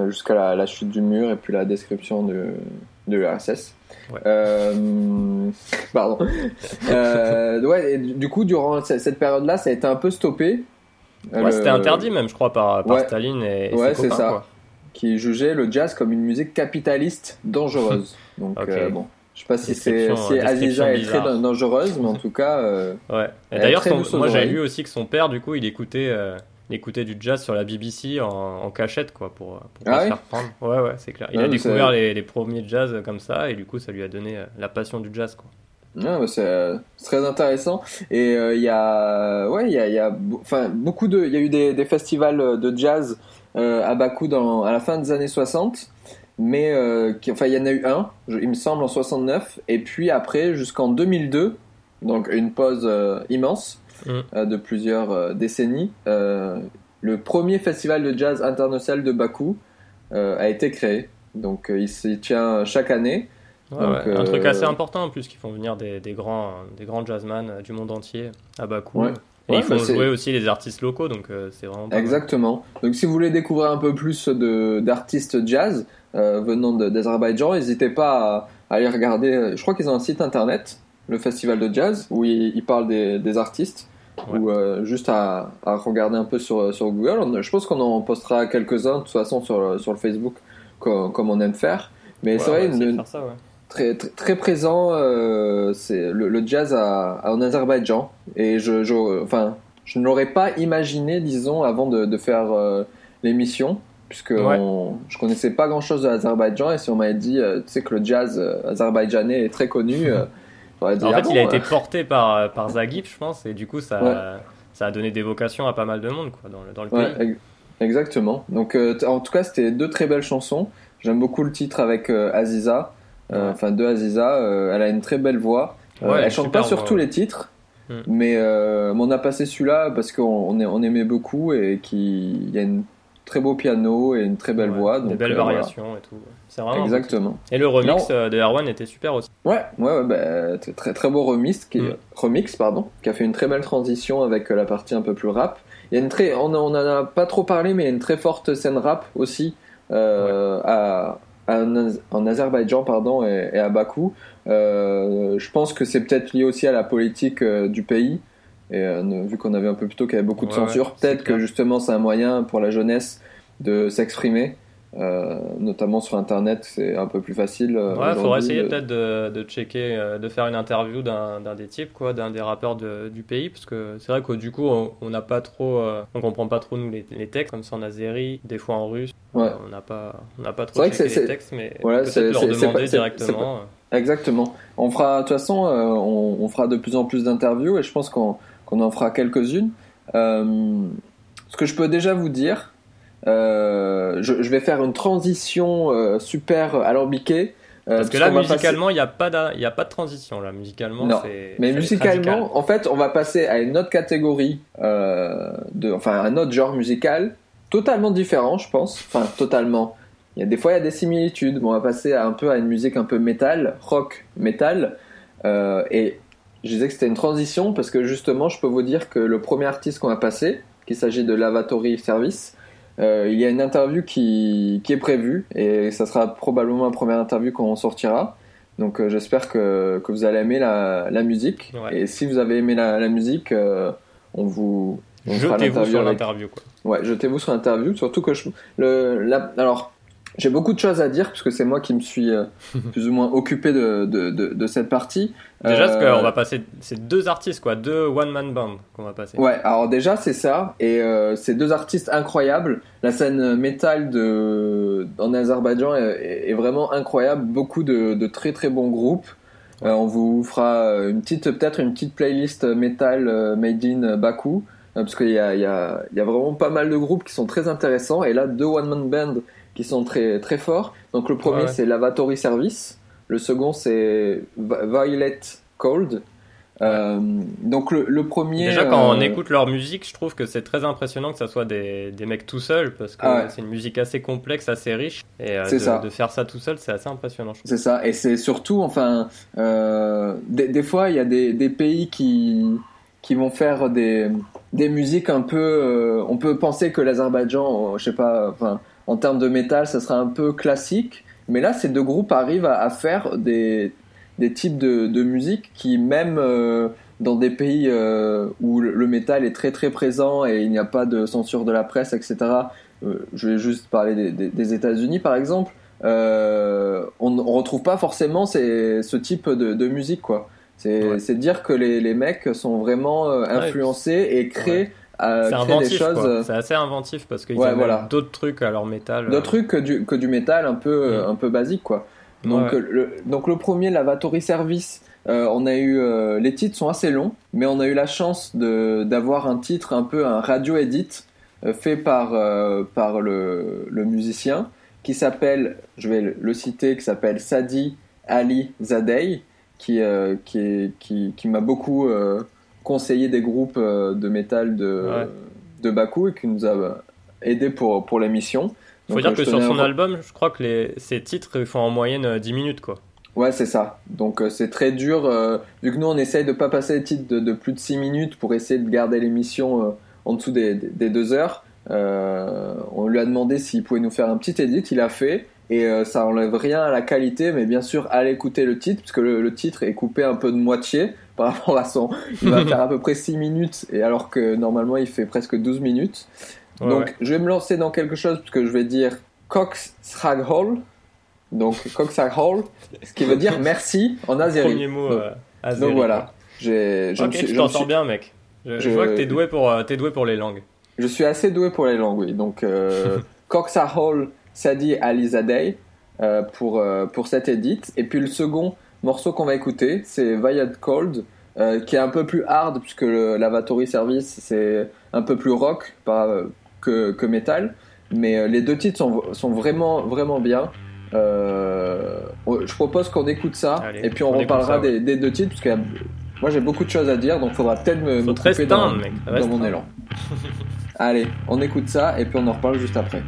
jusqu'à la, la chute du mur et puis la description de, de l'URSS. Ouais. Euh, pardon. *laughs* Euh, ouais, et du coup, durant ce- cette période-là, ça a été un peu stoppé. Euh, Ouais, le- c'était interdit même, je crois, par. Staline et, et Ouais, c'est ça. quoi. Qui jugeait le jazz comme une musique capitaliste dangereuse. *laughs* Donc, Ok. euh, bon. Je sais pas si, c'est, si Aziza est très dangereuse, mais en tout cas, euh, Ouais. D'ailleurs, moi j'avais lu aussi que son père, du coup, il écoutait, écoutait du jazz sur la BBC en, en cachette, quoi, pour, pour pas Ah se faire prendre. Ouais, ouais, c'est clair. Il a mais découvert les, les premiers jazz comme ça, et du coup, ça lui a donné euh, la passion du jazz, quoi. C'est euh, c'est très intéressant. Et euh, il y a, ouais, il y a, y enfin, beaucoup de, il y a eu des, des festivals de jazz euh, à Bakou dans, à la fin des années 60. Mais, qui, enfin, il y en a eu un, il me semble, en 69. Et puis après, jusqu'en 2002, donc une pause immense Mm. euh, de plusieurs euh, décennies, euh, le premier festival de jazz international de Bakou a été créé. Donc il s'y tient chaque année. Ouais, Donc, ouais. Un truc assez important en plus, qui font venir des, des grands, des grands jazzman du monde entier à Bakou. Ouais. Et Ouais, ils font bah, jouer aussi les artistes locaux, donc euh, c'est vraiment pas mal. Exactement. Donc si vous voulez découvrir un peu plus d'artistes jazz euh, venant d'Azerbaïdjan, n'hésitez pas à, à aller regarder. Je crois qu'ils ont un site internet, le festival de jazz, où ils, ils parlent des, des artistes. Ouais. Ou euh, juste à, à regarder un peu sur, sur Google. Je pense qu'on en postera quelques-uns de toute façon sur, le- sur le Facebook, comme, comme on aime faire. Mais Ouais, c'est vrai, essayer de une- faire ça, ouais. très, très, très présent euh, c'est le, le jazz à, à- en Azerbaïdjan et je, je enfin je ne l'aurais pas imaginé disons avant de, de faire euh, l'émission puisque on- je connaissais pas grand chose de l'Azerbaïdjan et si on m'avait dit euh, tu sais que le jazz euh, azerbaïdjanais est très connu euh, En ah fait, bon, il a été porté par, euh, par Zagip, je pense, et du coup, ça, Ouais. ça a donné des vocations à pas mal de monde quoi, dans le, dans le Ouais, pays. ex- exactement. Donc, euh, en tout cas, c'était deux très belles chansons. J'aime beaucoup le titre avec euh, Aziza, euh, enfin de Aziza. elle a une très belle voix. Ouais, elle chante pas sur voix, tous les titres, Mm. mais on a passé celui-là parce qu'on on aimait beaucoup et qu'il y a une très beau piano et une très belle Ouais, voix. Des donc, belles euh, voilà. variations et tout. C'est vraiment. Exactement. Et le remix euh, de Erwan était super aussi. Ouais, ouais, ouais, bah, très très beau remix qui, Mm. remix pardon, qui a fait une très belle transition avec euh, la partie un peu plus rap. Il y a une très, on, on en a pas trop parlé, mais il y a une très forte scène rap aussi euh, à, à- en Azerbaïdjan pardon et, et à Bakou. Euh, je pense que c'est peut-être lié aussi à la politique du pays. Et euh, vu qu'on avait un peu plus tôt qu'il y avait beaucoup de Ouais, censure, peut-être que justement c'est un moyen pour la jeunesse de s'exprimer. Euh, notamment sur internet, c'est un peu plus facile. euh, Ouais, faudrait essayer de- peut-être de, de checker, euh, de faire une interview d'un d'un des types, quoi, d'un des rappeurs de- du pays, parce que c'est vrai que du coup, on n'a pas trop, euh, on comprend pas trop nous les, les textes, comme ça en azérie, des fois en russe, Ouais. On n'a pas, on n'a pas trop checké les textes, mais voilà, peut-être leur demander directement. Exactement. On fera, de toute façon, on, on fera de plus en plus d'interviews et je pense qu'on qu'on en fera quelques-unes. Euh, ce que je peux déjà vous dire, euh, je, je vais faire une transition euh, super alambiquée. Parce que là, musicalement, il n'y a, a pas de transition, là, musicalement, Non. Mais musicalement, en fait, on va passer à une autre catégorie, de, enfin un autre genre musical, totalement différent, je pense. Enfin, totalement. Il y a des fois, il y a des similitudes. mais on va passer à un peu à une musique un peu métal, rock, métal. Et je disais que c'était une transition parce que justement, je peux vous dire que le premier artiste qu'on va passer, qu'il s'agit de Lavatory Service, euh, il y a une interview qui, qui est prévue et ça sera probablement la première interview qu'on sortira. Donc euh, j'espère que, que vous allez aimer la, la musique. Ouais. Et si vous avez aimé la, la musique, euh, on vous... on Jetez-vous sur avec- l'interview, quoi. Ouais, jetez-vous sur l'interview. Surtout que je, le, la- alors, j'ai beaucoup de choses à dire puisque c'est moi qui me suis euh, *laughs* plus ou moins occupé de, de, de, de cette partie. Déjà, parce Euh, qu'on va passer, c'est deux artistes, quoi, deux one-man band qu'on va passer. Ouais, alors déjà c'est ça, et euh, c'est deux artistes incroyables. La scène métal de en Azerbaïdjan est, est vraiment incroyable, beaucoup de, de très très bons groupes. Euh, on vous fera une petite peut-être une petite playlist métal euh, made in Baku, euh, parce qu'il y y, y a vraiment pas mal de groupes qui sont très intéressants, et là deux one man band qui sont très très forts. Donc le premier Ouais, ouais. c'est Lavatory Service, le second c'est Vi- Violet Cold. Euh, donc le, le premier. Déjà, quand on euh, écoute leur musique, je trouve que c'est très impressionnant que ça soit des, des mecs tout seuls, parce que Ah ouais. c'est une musique assez complexe, assez riche, et euh, de, ça. de faire ça tout seul, c'est assez impressionnant. C'est ça, et c'est surtout, enfin, des, des fois, il y a des, des pays qui, qui vont faire des, des musiques un peu. on peut penser que l'Azerbaïdjan, je sais pas, enfin, en termes de métal, ça sera un peu classique, mais là, ces deux groupes arrivent à, à faire des, des types de, de musique qui, même euh, dans des pays euh, où le, le métal est très très présent et il n'y a pas de censure de la presse, etc. euh, je vais juste parler des, des- des États-Unis, par exemple on ne retrouve pas forcément ces- ce type de, de musique quoi. C'est Ouais. dire que les, les mecs sont vraiment influencés et créent, C'est des choses, euh, C'est assez inventif parce qu'ils Ouais, voilà. d'autres trucs à leur métal. d'autres euh. trucs que du, que du métal un peu, euh, un peu basique quoi. Donc, Ouais. le, donc le premier, Lavatory Service, euh, on a eu euh, les titres sont assez longs, mais on a eu la chance d'avoir un titre un peu un radio edit euh, fait par par le, le musicien qui s'appelle, je vais le, citer, qui s'appelle Sadi Ali Zadeh, qui qui qui, qui m'a beaucoup conseillé des groupes euh, de métal de Ouais. de Bakou et qui nous a aidé pour pour l'émission. Faut Donc, dire euh, que sur à son album, je crois que les, ces titres font en moyenne euh, 10 minutes, quoi. Ouais, c'est ça. Donc euh, c'est très dur, euh, vu que nous on essaye de pas passer les titres de, de plus de 6 minutes pour essayer de garder l'émission euh, en dessous des, des, des deux heures. Euh, on lui a demandé s'il pouvait nous faire un petit edit, il a fait, et euh, ça enlève rien à la qualité, mais bien sûr, allez écouter le titre, parce que le, le titre est coupé un peu de moitié *laughs* par rapport à son... Il va faire à peu près 6 minutes, et alors que normalement il fait presque 12 minutes. Ouais, Donc ouais. je vais me lancer dans quelque chose, parce que je vais dire Cox Hall. Donc Cox Hall, ce qui veut dire *laughs* merci en azéri. Premier mot Donc, euh, azéri, donc voilà, j'ai, je, me Ok, suis- bien, mec. Je, je Je- vois que t'es doué pour, euh, t'es doué pour les langues. je suis assez doué pour les langues, oui. Donc euh, *laughs* Cox Hall, Sadi Alizadeh euh, pour, euh, pour cet edit. Et puis le second morceau qu'on va écouter, c'est Violet Cold, euh, qui est un peu plus hard, puisque le Lavatory Service, c'est un peu plus rock par, que, que metal. Mais euh, les deux titres sont, sont vraiment, vraiment bien. Euh, je propose qu'on écoute ça, Allez, et puis on, reparlera ça, ouais. des, des deux titres, parce que moi j'ai beaucoup de choses à dire, donc il faudra peut-être me, me couper dans, mon élan. Allez, on écoute ça et puis on en reparle juste après.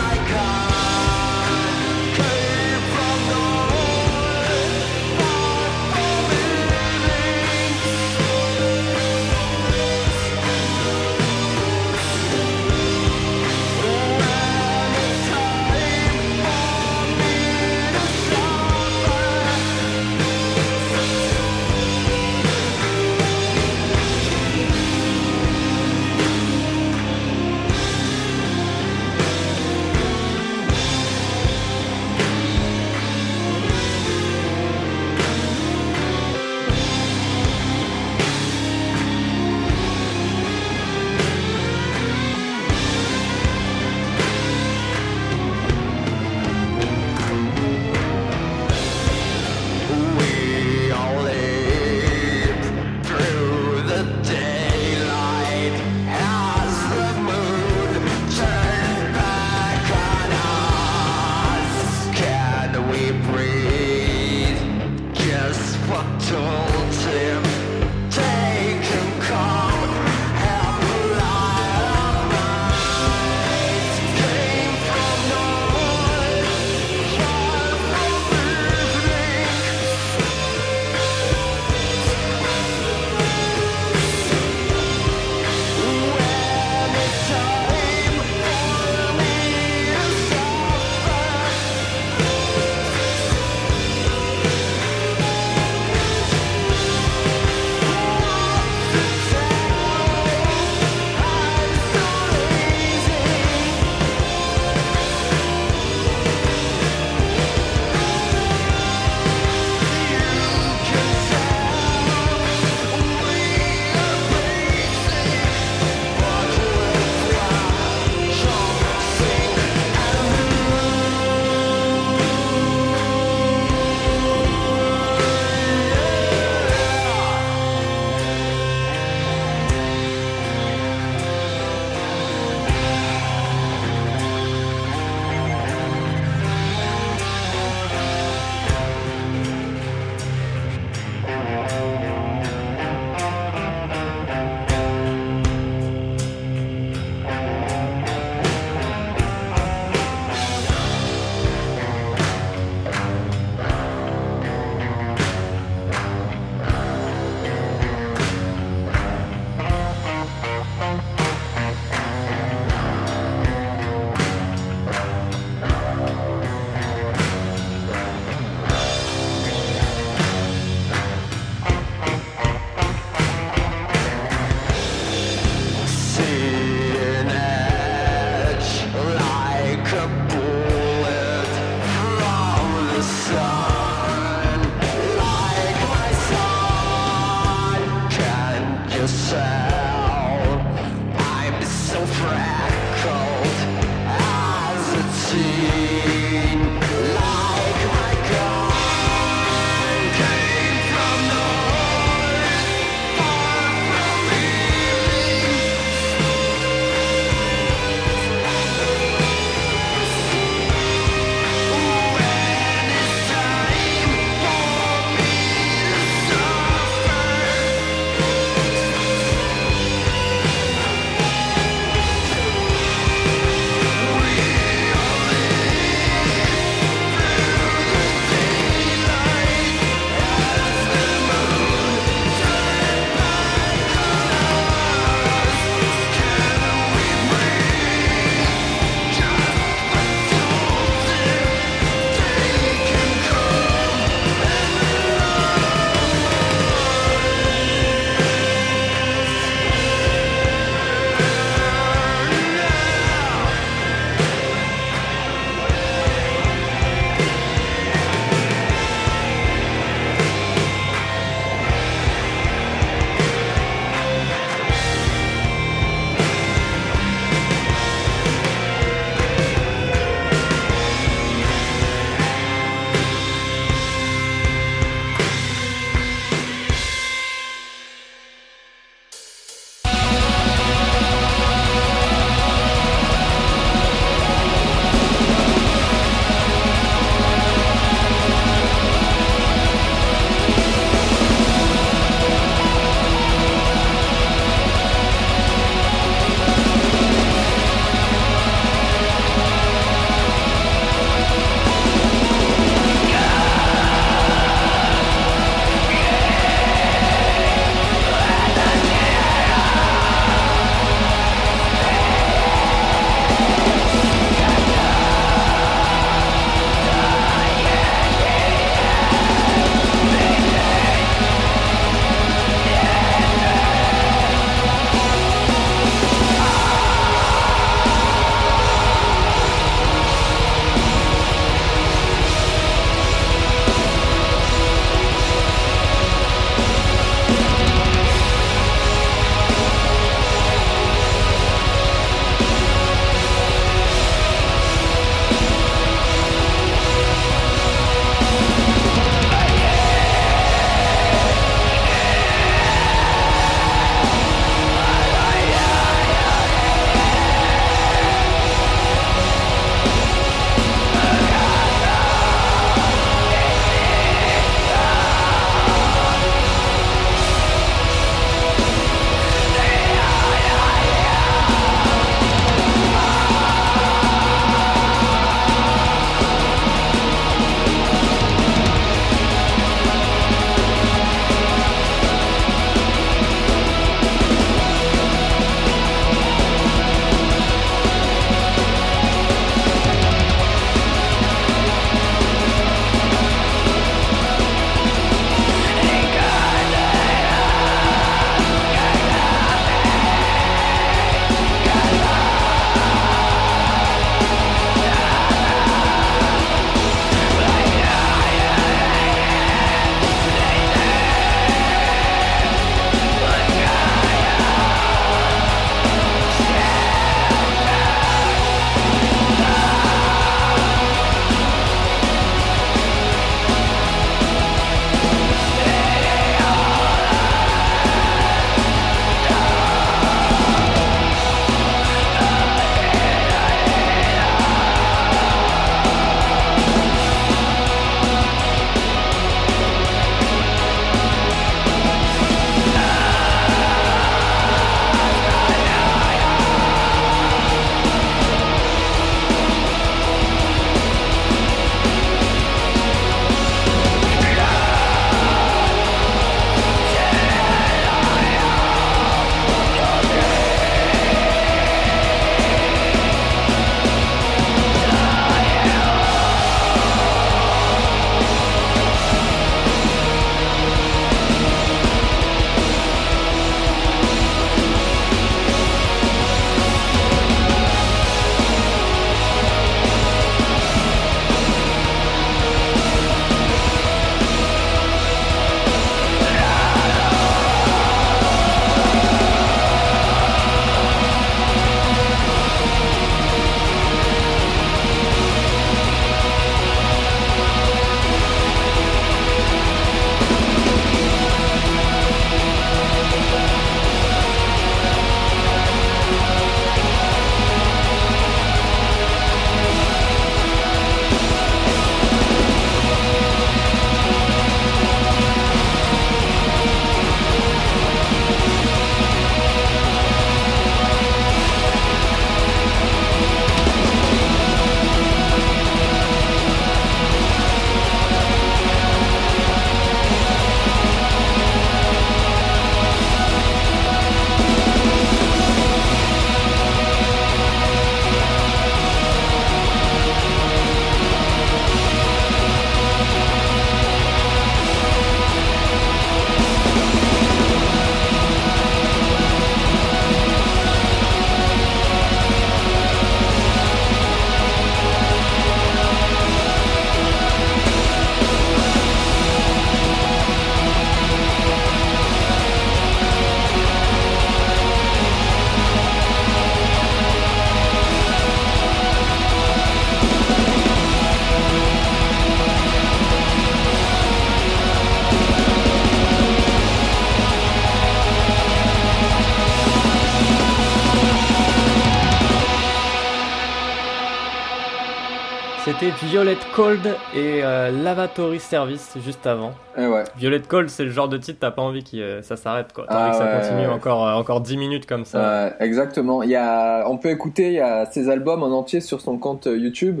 C'était Violet Cold et euh, Lavatory Service juste avant. Eh ouais. Violet Cold, c'est le genre de titre, t'as pas envie que euh, ça s'arrête quoi. T'as Ah envie que ça ouais, continue ouais. encore, euh, encore 10 minutes comme ça. Exactement. Il y a, on peut écouter il y a ses albums en entier sur son compte YouTube.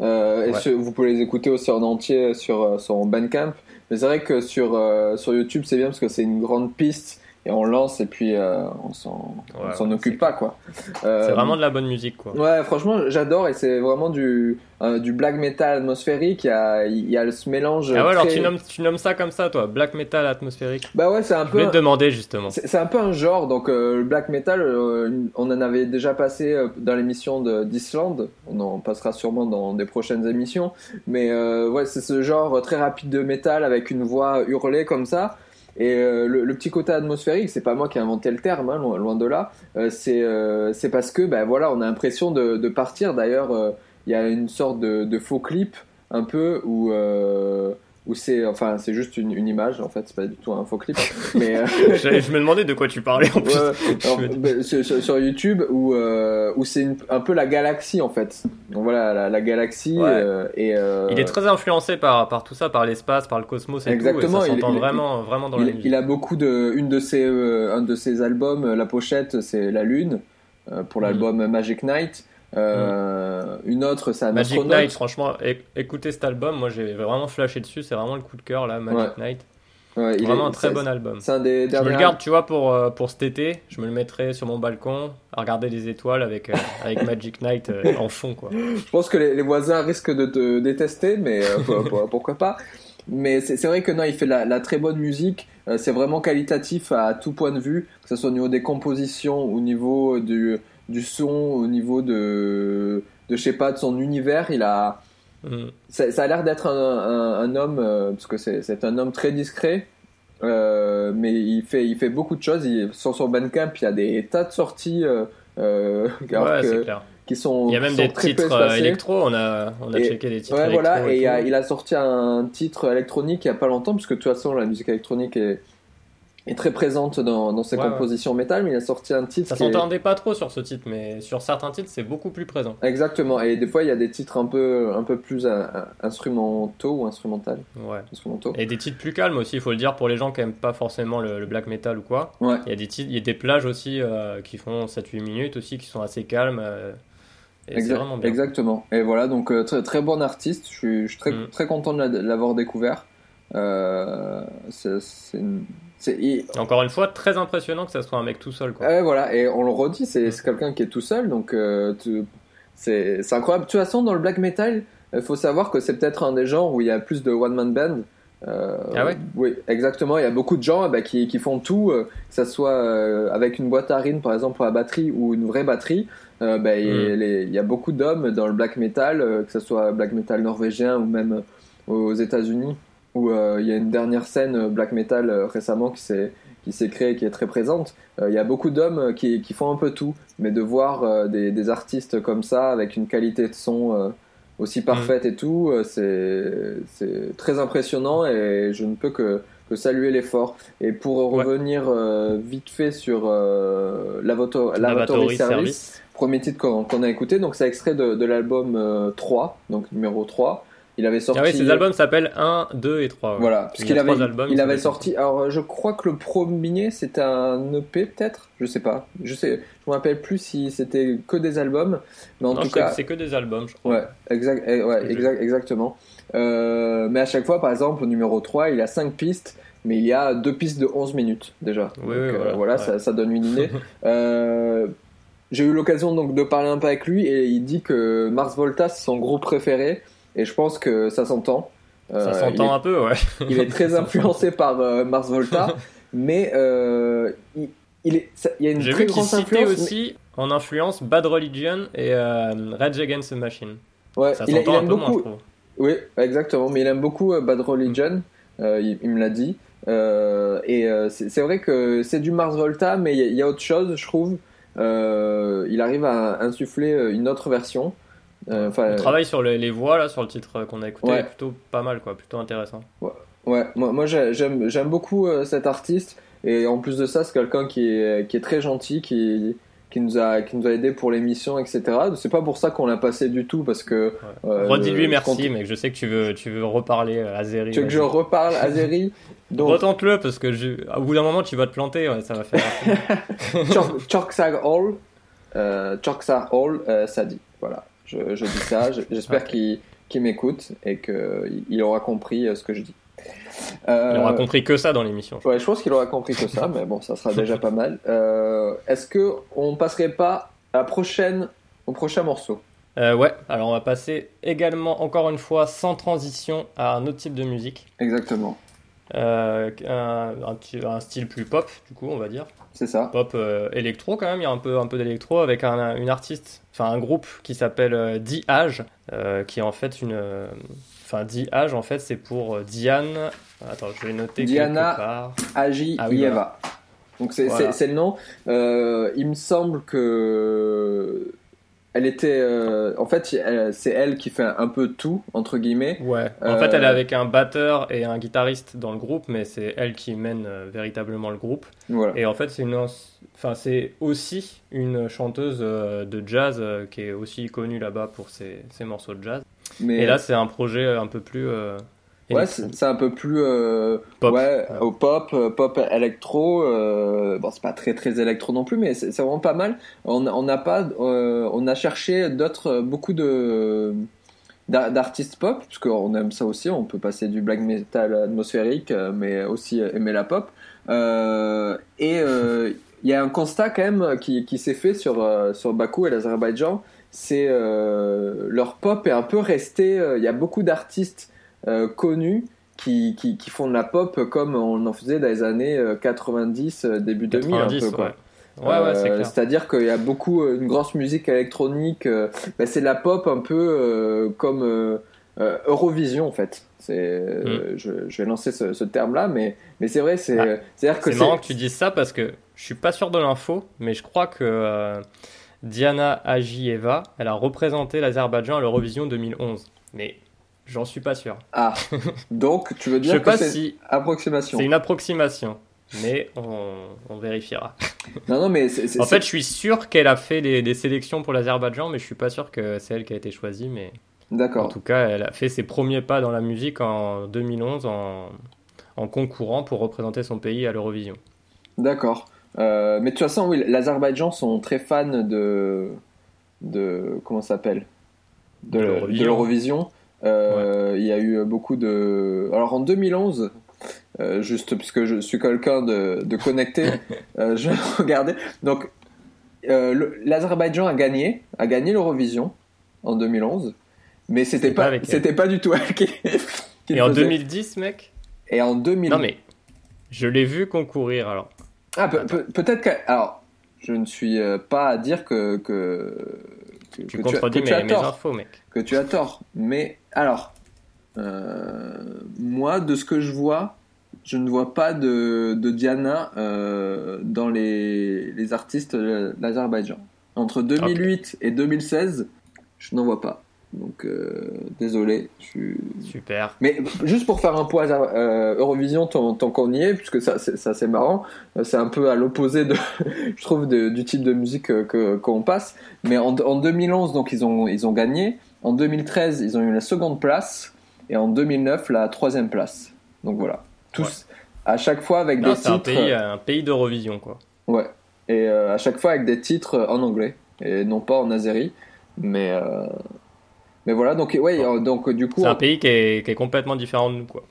Et vous pouvez les écouter aussi en entier sur son Bandcamp. Mais c'est vrai que sur, sur YouTube, c'est bien parce que c'est une grande piste et on lance et puis euh, on s'en Ouais, ouais, occupe pas quoi. Euh, C'est vraiment de la bonne musique quoi. Ouais, franchement, j'adore et c'est vraiment du, euh, du black metal atmosphérique. Il y a, il y a ce mélange. Ah ouais, alors tu nommes, tu nommes ça comme ça toi, black metal atmosphérique. Bah ouais, c'est un Je peu. voulais te demander justement. C'est un peu un genre, donc euh, le black metal, euh, on en avait déjà passé euh, dans l'émission de- d'Islande, on en passera sûrement dans des prochaines émissions, mais euh, ouais, c'est ce genre très rapide de métal avec une voix hurlée comme ça. Et euh, le, le petit côté atmosphérique, c'est pas moi qui ai inventé le terme, hein, loin, loin de là. Euh, c'est euh, parce que, ben voilà, on a l'impression de, de partir. D'ailleurs, euh, il y a une sorte de, de faux clip un peu où euh, où c'est, enfin, c'est juste une, une image. En fait, c'est pas du tout un faux clip, *laughs* mais euh, je, me demandais de quoi tu parlais en plus. Ouais, *laughs* alors, sur, YouTube où, euh, où c'est un peu la galaxie en fait. Donc voilà, la, la galaxie Ouais. euh, et Il est très influencé par, par tout ça, par l'espace, par le cosmos et Exactement, tout, et ça il- s'entend il- vraiment, vraiment dans la il, musique. il a beaucoup de une de ses un de ses albums, la pochette c'est la lune pour Mhm. l'album Magic Night. Euh, Une autre c'est un Magic astronaute. Knight, franchement, écoutez cet album, moi j'ai vraiment flashé dessus, c'est vraiment le coup de cœur là, Magic Knight. Ouais, il Vraiment est- un très bon album. C'est un des Je me le garde, tu vois, pour, euh, pour cet été, je me le mettrai sur mon balcon à regarder les étoiles avec, euh, avec Magic Knight euh, en fond quoi. Je pense que les, les voisins risquent de te détester, mais euh, pour- pour- *laughs* pourquoi pas. Mais c'est vrai que non, il fait la, la très bonne musique. C'est vraiment qualitatif à tout point de vue, que ce soit au niveau des compositions, au niveau du, du son, au niveau de, de je sais pas, de son univers. Il a, Mm. ça, ça a l'air d'être un, un- un homme, euh, parce que c'est un homme très discret, euh, mais il fait, il fait beaucoup de choses. Il, sur son Bandcamp, il y a des tas de sorties euh, euh, *laughs* Ouais, que- clair. qui sont Il y a même des titres électro, on a, on a Et- checké les titres Ouais, électro. voilà, et il a, il a sorti un titre électronique il y a pas longtemps, parce que de toute façon, la musique électronique est, est très présente dans, dans ses Ouais, ouais. compositions métal, mais il a sorti un titre Ça est- s'entendait pas trop sur ce titre, mais sur certains titres c'est beaucoup plus présent. Exactement, et des fois, il y a des titres un peu, un peu plus euh, instrumentaux ou instrumentales. Ouais. Instrumentaux. Et des titres plus calmes aussi, il faut le dire pour les gens qui aiment pas forcément le, le black metal ou quoi. Ouais. Il y a des titres, il y a des plages aussi euh, qui font 7-8 minutes aussi, qui sont assez calmes. euh, et c'est Exact- vraiment bien. Exactement. Et voilà, donc euh, très, très bon artiste. Je suis, je suis très, Mm. très content de la- de l'avoir découvert. C'est, une- il- Encore une fois, très impressionnant que ça soit un mec tout seul. Quoi. Voilà, et on le redit, c'est quelqu'un qui est tout seul, donc euh, tu- c'est incroyable. De toute façon, dans le black metal, il faut savoir que c'est peut-être un des genres où il y a plus de one-man band. Euh, Ah ouais Oui, exactement. Il y a beaucoup de gens eh ben, qui, qui font tout, euh, que ça soit euh, avec une boîte à rythme, par exemple, pour la batterie, ou une vraie batterie. Euh, ben, il, Mm. les- il y a beaucoup d'hommes dans le black metal, euh, que ce soit black metal norvégien ou même aux États-Unis, où euh, il y a une dernière scène euh, black metal euh, récemment qui s'est qui s'est créée, qui est très présente. Euh, Il y a beaucoup d'hommes qui, qui font un peu tout, mais de voir euh, des, des artistes comme ça, avec une qualité de son euh, aussi parfaite et tout, euh, c'est c'est très impressionnant et je ne peux que, que saluer l'effort. Et pour revenir euh, vite fait sur euh, Lavato- Lavatory Service, Service. premier titre qu'on qu'on a écouté, donc c'est extrait de, de l'album euh, 3, donc numéro 3. Il avait sorti. Ah oui, ces albums s'appellent 1, 2 et 3. ouais. Voilà, Il parce qu'il avait, albums, il avait sorti. Alors, je crois que le premier c'était un EP peut-être, je sais pas, je sais, je me rappelle plus si c'était que des albums, mais en Non, tout cas, c'est que des albums, je crois. ouais, exact, eh, ouais, exact, exactement. Euh, mais à chaque fois, par exemple, au numéro 3, il a 5 pistes, mais il y a deux pistes de 11 minutes déjà. Oui, Donc, oui, euh, voilà, ouais. ça, ça donne une idée. *laughs* Euh, J'ai eu l'occasion donc de parler un peu avec lui et il dit que Mars Volta c'est son groupe préféré et je pense que ça s'entend. Ça Euh, s'entend un peu, ouais. *laughs* il est très *laughs* influencé par euh, Mars Volta, *laughs* mais euh, il, il est, ça- il y a une très vu grande influence. aussi en influence Bad Religion et Rage Against the Machine. mais- ouais, Ça il, s'entend un peu moins, beaucoup. je trouve. oui, exactement, mais il aime beaucoup Bad Religion. euh, il, il me l'a dit. Euh, et euh, c'est vrai que c'est du Mars Volta, mais il y, a- il y a autre chose, je trouve. Il arrive à insuffler une autre version. Euh, Enfin, On travaille sur les, les voix là, sur le titre qu'on a écouté, Ouais. plutôt pas mal, quoi, plutôt intéressant. Ouais, moi, moi j'ai- j'aime j'aime beaucoup euh, cet artiste et en plus de ça c'est quelqu'un qui est, qui est très gentil, qui, qui nous a qui nous a aidé pour l'émission, etc. C'est pas pour ça qu'on l'a passé du tout parce que. euh, Redis-lui merci, compte- mec. Je sais que tu veux, tu veux reparler euh, à Zeri. Tu veux que je reparle à Zeri *laughs* Donc, Retente-le parce que je... au bout d'un moment tu vas te planter, ouais, ça va faire. *laughs* Choksag Hall, euh, Choksag Hall, euh, ça dit. Voilà, je, je dis ça. Je- J'espère qu'il m'écoute et qu'il il aura compris euh, ce que je dis. Il aura Euh, compris que ça dans l'émission. je Ouais, je pense qu'il aura compris que ça, *laughs* mais bon, ça sera déjà pas mal. Euh, Est-ce que on passerait pas à la prochaine, au prochain morceau? Euh, ouais, alors on va passer également, encore une fois, sans transition, à un autre type de musique. Exactement, Euh, un, un petit- un style plus pop, du coup, on va dire. C'est ça. Pop euh, électro quand même, il y a un peu, un peu d'électro avec un, une artiste, enfin un groupe qui s'appelle euh, Di-Age, euh, qui est en fait une... euh, Enfin, Di-Age, en fait, c'est pour Diane... Attends, je vais noter Diana quelque part. Agi Ah oui, Ieva. Donc c'est Voilà. le nom. Il me semble que elle était, euh, en fait, c'est elle qui fait un peu tout entre guillemets. Ouais, en Euh, fait, elle est avec un batteur et un guitariste dans le groupe, mais c'est elle qui mène euh, véritablement le groupe. Voilà. Et en fait, c'est une, enfin, c'est aussi une chanteuse de jazz qui est aussi connue là-bas pour ses, ses morceaux de jazz. Mais Et là, c'est un projet un peu plus ouais, c'est un peu plus euh, Pop. ouais, au pop, euh, pop électro. euh, bon, c'est pas très très électro non plus, mais c'est vraiment pas mal. On on n'a pas, euh, on a cherché d'autres, beaucoup de d'ar- d'artistes pop, parce qu'on aime ça aussi. On peut passer du black metal atmosphérique, mais aussi aimer la pop. Et il y a un constat quand même qui, qui s'est fait sur sur Bakou et l'Azerbaïdjan. C'est leur pop est un peu resté. Il y a beaucoup d'artistes euh, connus qui, qui, qui font de la pop comme on en faisait dans les années euh, 90, euh, début 2000 un 90, peu quoi. ouais. Ouais, ouais, c'est Euh, clair. C'est-à-dire qu'il y a beaucoup, euh, une grosse musique électronique. euh, bah, c'est de la pop un peu euh, comme euh, euh, Eurovision en fait. C'est, euh, je, je vais lancer ce, ce terme-là, mais, mais c'est vrai, c'est, Mm. Ah. c'est-à-dire que C'est marrant que tu dises ça parce que je suis pas sûr de l'info, mais je crois que euh, Diana Agieva, elle a représenté l'Azerbaïdjan à l'Eurovision 2011. Mais j'en suis pas sûr. Ah, donc tu veux *laughs* dire que c'est si approximation. c'est une approximation, mais on, on vérifiera. *laughs* Non, non, mais c'est, En fait, je suis sûr qu'elle a fait des, sélections pour l'Azerbaïdjan, mais je suis pas sûr que c'est elle qui a été choisie. Mais en d'accord. tout cas, elle a fait ses premiers pas dans la musique en 2011 en, en concourant pour représenter son pays à l'Eurovision. D'accord. Euh, mais de toute façon, oui, l'Azerbaïdjan sont très fans de. de comment ça s'appelle? De l'Eurovision. Euh, Il y a eu beaucoup de. Alors en 2011, euh, juste puisque je suis quelqu'un de, de connecté, *laughs* euh, je regardais. Donc, euh, l'Azerbaïdjan a gagné, a gagné l'Eurovision en 2011, mais c'était pas c'était pas du tout elle qui. *laughs* qui Et en faisait. 2010, mec? Et en 2000. Non, mais je l'ai vu concourir alors. Ah, pe- pe- peut-être que. Alors, je ne suis pas à dire que. que que, Tu que tu as- contredis tu as mes, infos, mec. que tu as tort. Mais alors, euh, moi, de ce que je vois, je ne vois pas de, de Diana euh, dans les, les artistes de l'Azerbaïdjan. Entre 2008 et 2016, je n'en vois pas. Donc, euh, désolé. Je. Super. Mais juste pour faire un point euh, Eurovision, tant, tant qu'on y est, puisque ça, c'est, marrant, euh, c'est un peu à l'opposé de, *laughs* je trouve, de- du type de musique euh, que, qu'on passe. Mais en, en 2011, donc ils ont, ils ont gagné. En 2013, ils ont eu la seconde place, et en 2009, la troisième place. Donc voilà, tous à chaque fois avec Non, des un titres. pays, un pays d'Eurovision, quoi. Ouais. Et euh, à chaque fois avec des titres en anglais et non pas en azéri. Mais mais voilà. Donc ouais. euh, Donc du coup. C'est un pays qui est, qui est complètement différent de nous, quoi.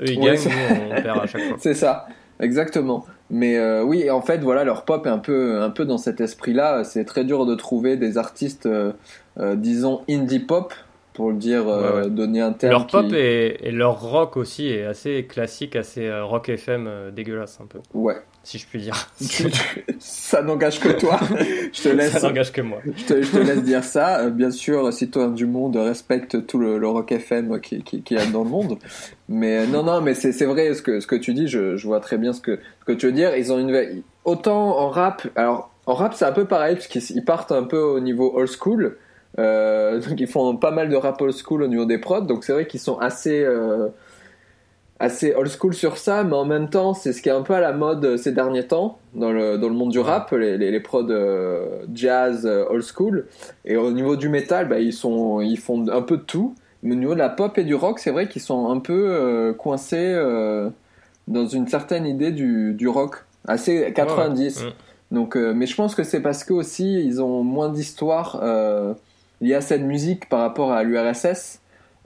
Eux, ils Ouais, gagnent, nous, on *laughs* perd à chaque fois. C'est ça, exactement. Mais euh, oui, et en fait, voilà, leur pop est un peu, un peu dans cet esprit-là. C'est très dur de trouver des artistes, euh, euh, disons, indie pop, pour le dire, euh, Ouais, ouais. donner un terme. Leur pop et, et leur rock aussi est assez classique, assez euh, rock FM euh, dégueulasse un peu, Ouais. Si je puis dire. *laughs* Ça n'engage que toi. *laughs* je te laisse. Ça n'engage que moi. Je te, je te laisse dire ça. Euh, bien sûr, citoyen du monde respecte tout le, le rock FM qui, qui, qui y a dans le monde. Mais euh, non, non, mais c'est vrai ce que, ce que tu dis. Je, je vois très bien ce que, ce que tu veux dire. Ils ont une autant en rap. Alors en rap, c'est un peu pareil parce qu'ils ils partent un peu au niveau old school. Euh, *laughs* donc ils font pas mal de rap old school au niveau des prods. Donc c'est vrai qu'ils sont assez euh, assez old school sur ça, mais en même temps, c'est ce qui est un peu à la mode euh, ces derniers temps dans le, dans le monde du rap, les, les, les prods euh, jazz euh, old school. Et au niveau du métal, bah, ils, sont, ils font un peu de tout. Mais au niveau de la pop et du rock, c'est vrai qu'ils sont un peu euh, coincés euh, dans une certaine idée du, du rock, assez 90. Ouais, ouais. Donc, mais je pense que c'est parce que aussi ils ont moins d'histoire liée à cette musique par rapport à l'URSS.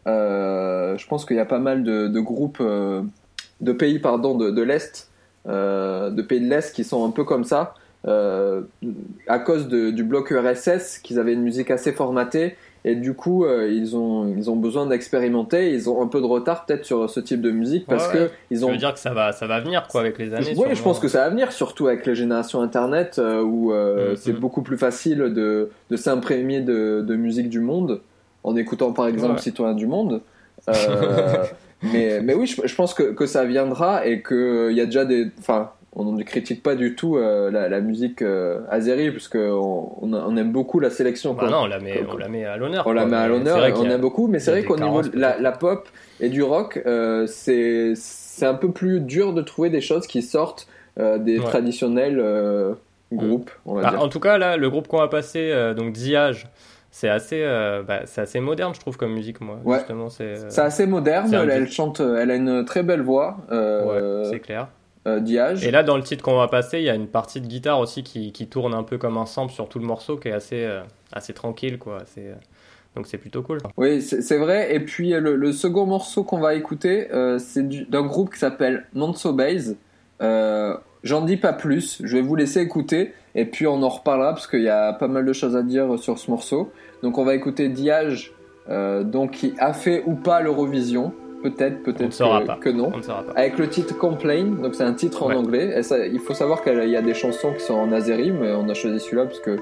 Euh, je pense qu'il y a pas mal de, de groupes euh, de pays pardon de, de l'est, euh, de pays de l'est qui sont un peu comme ça à cause de- du bloc URSS, qu'ils avaient une musique assez formatée et du coup euh, ils ont ils ont besoin d'expérimenter. Ils ont un peu de retard peut-être sur ce type de musique parce Ouais, ouais. que ils Ça ont veut dire que ça va, ça va venir quoi avec les années. oui, je pense que ça va venir, surtout avec les générations Internet, euh, où euh, Mhm. c'est beaucoup plus facile de, de s'imprégner de, de musique du monde, en écoutant par exemple Ouais. Citoyen du Monde. Euh, *laughs* mais, mais oui, je, je pense que, que ça viendra et qu'il y a déjà des... Enfin, on ne critique pas du tout euh, la, la musique euh, azérie, puisque on, aime beaucoup la sélection. Bah quoi. non, on la met, on la met à l'honneur. On la met à l'honneur on a- aime beaucoup, mais c'est vrai qu'au niveau de la, pop et du rock, euh, c'est c'est un peu plus dur de trouver des choses qui sortent euh, des Ouais. traditionnels groupes, on va Bah, dire. en tout cas, là, le groupe qu'on va passer, donc Diage, c'est assez, euh, bah, c'est assez moderne, je trouve, comme musique, moi. Ouais. Justement, c'est. euh, C'est assez moderne, elle, chante, elle a une très belle voix, euh, ouais, c'est clair. Diage. Et là, dans le titre qu'on va passer, il y a une partie de guitare aussi qui, qui tourne un peu comme un sample sur tout le morceau, qui est assez, assez tranquille, quoi. C'est, donc c'est plutôt cool. Oui, c'est vrai. Et puis le, le second morceau qu'on va écouter, c'est du- d'un groupe qui s'appelle Manso Base. J'en dis pas plus. Je vais vous laisser écouter et puis on en reparlera parce qu'il y a pas mal de choses à dire sur ce morceau. Donc on va écouter Diage, euh, donc qui a fait ou pas l'Eurovision. Peut-être, peut-être que, que non. On ne saura pas. Avec le titre Complain, donc c'est un titre en Ouais. anglais. Et ça, il faut savoir qu'il y a des chansons qui sont en azéri, mais on a choisi celui-là parce que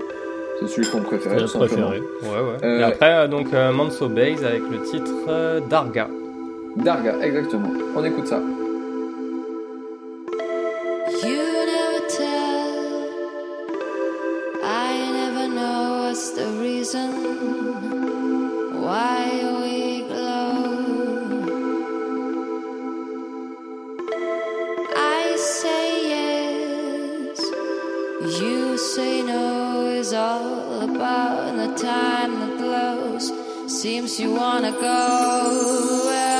c'est celui qu'on préférait. C'est préféré. Ouais, ouais. Euh, Et après, euh, donc, euh, Manso Base avec le titre Darga. Darga, exactement. On écoute ça. Time that glows. Seems you wanna go and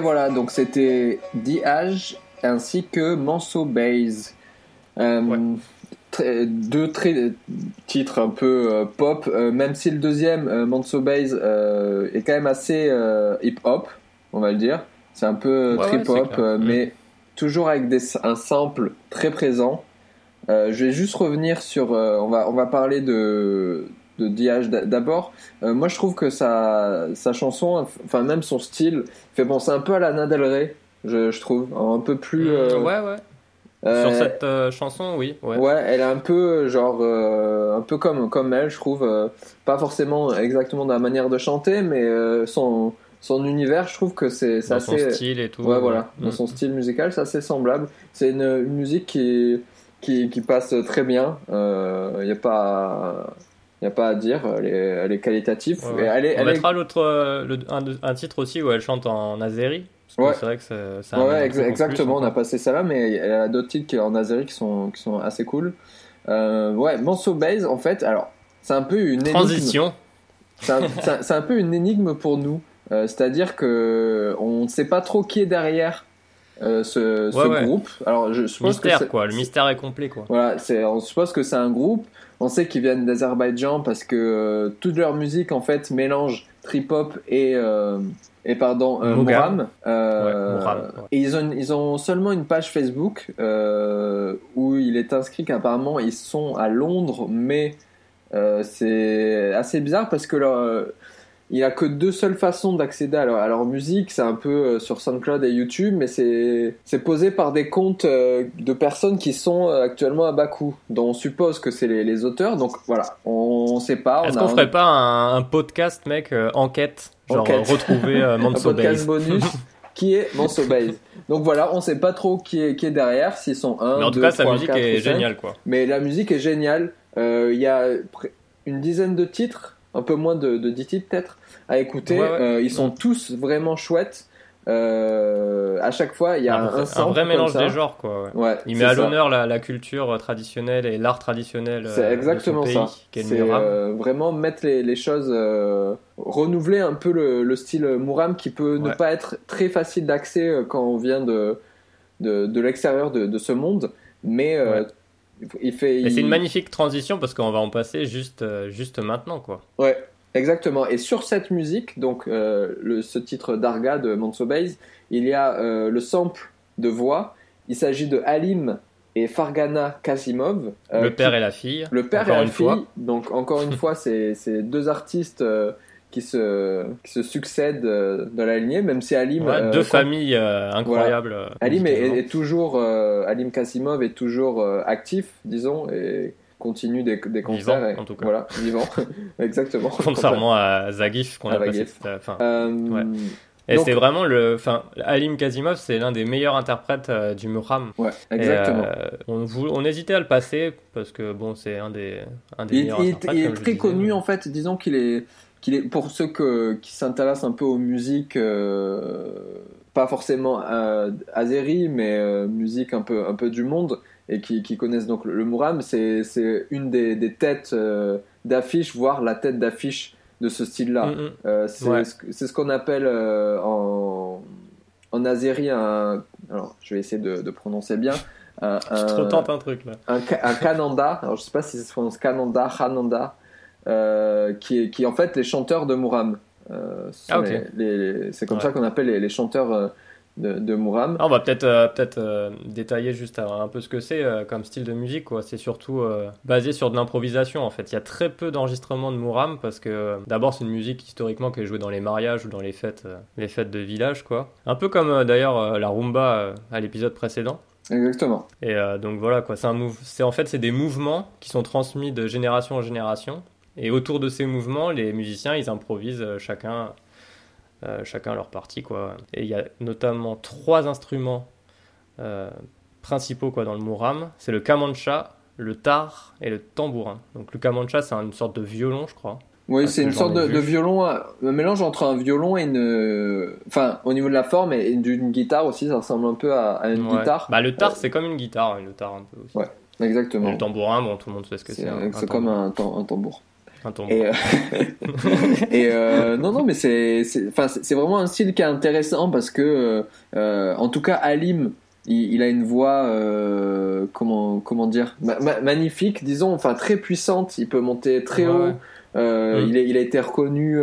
Et voilà, donc c'était The ainsi que Manso Bays. Euh, très- deux très, titres un peu euh, pop, euh, même si le deuxième, Manso Bays, est quand même assez hip-hop, on va le dire. C'est un peu Ouais, trip-hop, Mm. mais toujours avec des, un sample très présent. Je vais juste revenir sur. on, va, on va parler de, de DH d'abord. Euh, moi, je trouve que sa, sa chanson, enfin, même son style, fait penser un peu à Lana Del Rey, je, je trouve. Un peu plus. euh, Mm, ouais, ouais. euh, Sur cette euh, chanson, oui. Ouais. Ouais, elle est un peu genre euh, un peu comme comme elle, je trouve euh, pas forcément exactement dans la manière de chanter, mais euh, son son univers, je trouve que c'est c'est Dans son assez style et tout. ouais voilà, dans son style musical, c'est assez semblable. C'est une, une musique qui qui qui passe très bien. Il y a pas y a pas à dire, elle est elle est qualitative. Ouais, Et ouais. Elle est, On elle est- mettra l'autre, euh, le- un, un titre aussi où elle chante en azéri. Ouais. c'est vrai que ça, ça Ouais, plus exactement. On a encore. passé ça là, mais elle a d'autres titres qui- en azéri qui sont, qui sont assez cool. Euh, ouais, Manso Base, en fait, alors, c'est un peu une énigme. Transition. C'est un, c'est un- c'est un peu une énigme pour nous. Euh, C'est-à-dire que on ne sait pas trop qui est derrière euh, ce, ce Ouais, ouais. groupe. Alors, je suppose Mystère, quoi. Le mystère est complet, quoi. voilà, c'est, on suppose que c'est un groupe. On sait qu'ils viennent d'Azerbaïdjan parce que euh, toute leur musique en fait mélange trip-hop et et et pardon euh. Moram. Euh, Ouais. Et ils ont ils ont seulement une page Facebook euh, où il est inscrit qu'apparemment ils sont à Londres, mais euh, c'est assez bizarre parce que leur, il a que deux seules façons d'accéder à leur, à leur musique. C'est un peu euh, sur SoundCloud et YouTube, mais c'est posé par des comptes euh, de personnes qui sont euh, actuellement à Bakou, dont on suppose que c'est les, les auteurs. Donc voilà, on, on sait pas. Est-ce qu'on un- ferait pas un, un podcast, mec, euh, enquête? Genre Enquête. retrouver euh, *laughs* un Manso podcast Base. bonus *laughs* qui est Manso Base. Donc voilà, on sait pas trop qui est, qui est derrière, s'ils sont un, Mais en tout deux, cas, sa musique quatre est cinq. géniale, quoi. Mais la musique est géniale. Euh, Il y a une dizaine de titres, un peu moins de, de 10 titres peut-être, à écouter. Ouais, ouais. Euh, ils sont tous vraiment chouettes. Euh, à chaque fois, il y a un, un, vrai- un mélange des genres, quoi. ouais. Ouais, Il c'est met à l'honneur la, la culture traditionnelle et l'art traditionnel euh, C'est exactement de son ça. pays, C'est euh, vraiment mettre les, les choses, euh, renouveler un peu le, le style Muram qui peut ne pas être très facile d'accès quand on vient de, de, de l'extérieur de, de ce monde, mais euh, Ouais. Il fait. Et c'est il- une magnifique transition parce qu'on va en passer juste, euh, juste maintenant, quoi. Ouais, exactement. Et sur cette musique, donc euh, le, ce titre d'Arga de Manso Base, il y a euh, le sample de voix. Il s'agit de Halim et Fargana Kasimov. euh, le père qui- et la fille. le père encore et la une fille. fois. Donc encore une fois, c'est deux artistes qui se qui se succèdent euh, dans la lignée, même si Halim Ouais, euh, deux familles euh, incroyables. euh, Halim est, toujours Halim Kasimov est toujours actif, disons, et continue des, des concerts. et- en tout cas. Voilà, vivant, *laughs* exactement. Contrairement à Zagif qu'on a passé. Enfin, Ouais. et c'est vraiment le. Enfin, Alim Kazimov, c'est l'un des meilleurs interprètes euh, du Muram. Ouais, exactement. euh, on, hésitait à le passer parce que bon, c'est un des, un des il, meilleurs il- interprètes. il est très disais. connu en fait. Disons qu'il est, qu'il est pour ceux que, qui s'intéressent un peu aux musiques, euh, pas forcément euh, azéri, mais euh, musique un peu, un peu du monde et qui, qui connaissent donc le, le Muram. C'est, une des, des têtes euh, d'affiche, voire la tête d'affiche de ce style-là. Mm, mm. Euh, c'est, Ouais. ce, qu'on appelle en, en azéri un. Alors, je vais essayer de, de prononcer bien. Un, Je te un- un truc là. un, un Kananda, alors je sais pas si ça se prononce Kananda, Hananda, euh, qui, est, qui est en fait les chanteurs de Muram. Euh, Ah, c'est comme Ouais. ça qu'on appelle les, les chanteurs euh, de, de Muram. Ah, on va peut-être euh, peut-être euh, détailler juste un, peu ce que c'est comme style de musique. C'est surtout basé sur de l'improvisation en fait. Il y a très peu d'enregistrements de Muram parce que d'abord c'est une musique historiquement qui est jouée dans les mariages ou dans les fêtes, les fêtes de village quoi. Un peu comme d'ailleurs la rumba à l'épisode précédent. Exactement. Et euh, donc voilà quoi, c'est un move, c'est en fait c'est des mouvements qui sont transmis de génération en génération. Et autour de ces mouvements, les musiciens ils improvisent euh, chacun, euh, chacun leur partie quoi. Et il y a notamment trois instruments euh, principaux quoi dans le muram, c'est le kamancha, le tar et le tambourin. Donc le kamancha c'est une sorte de violon je crois. Oui, Parce c'est une sorte de, violon, un mélange entre un violon et une. Enfin, au niveau de la forme et d'une guitare aussi, ça ressemble un peu à, à une Ouais. guitare. Bah le tar c'est comme une guitare, une guitare un peu aussi. Ouais, Et Exactement. le tambourin bon tout le monde sait ce que C'est c'est. hein, comme un tambour. Et, euh, *laughs* et euh, non, non, mais c'est, c'est, enfin, c'est c'est vraiment un style qui est intéressant parce que, euh, en tout cas, Alim, il, il a une voix, comment, comment dire, ma- ma- magnifique, disons, enfin très puissante. Il peut monter très Ouais, haut. Mm. il, est- il a été reconnu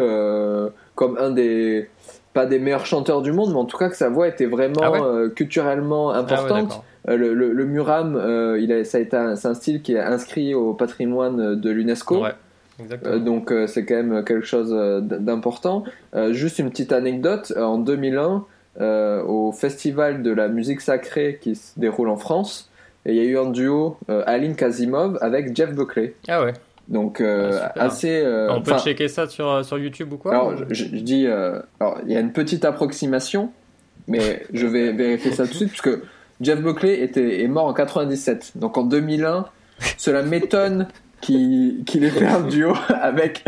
comme un des, pas des meilleurs chanteurs du monde, mais en tout cas que sa voix était vraiment Ah ouais culturellement Ah ouais, importante. le, le, le muram, euh, il a, ça a été un, c'est un style qui est inscrit au patrimoine de l'UNESCO. Ouais. Euh, donc euh, c'est quand même quelque chose euh, d'important. Juste une petite anecdote, en 2001, euh, au festival de la musique sacrée qui se déroule en France, il y a eu un duo Aline Kazimov avec Jeff Buckley. Ah ouais. Donc Ah, assez... On peut checker ça sur, sur YouTube ou quoi alors, ou- je, je- dis, alors, il y a une petite approximation, mais je vais *laughs* vérifier ça tout de suite, parce que Jeff Buckley était, est mort en 97. Donc en 2001, cela m'étonne qu'il qu'il ait fait un duo *laughs* avec,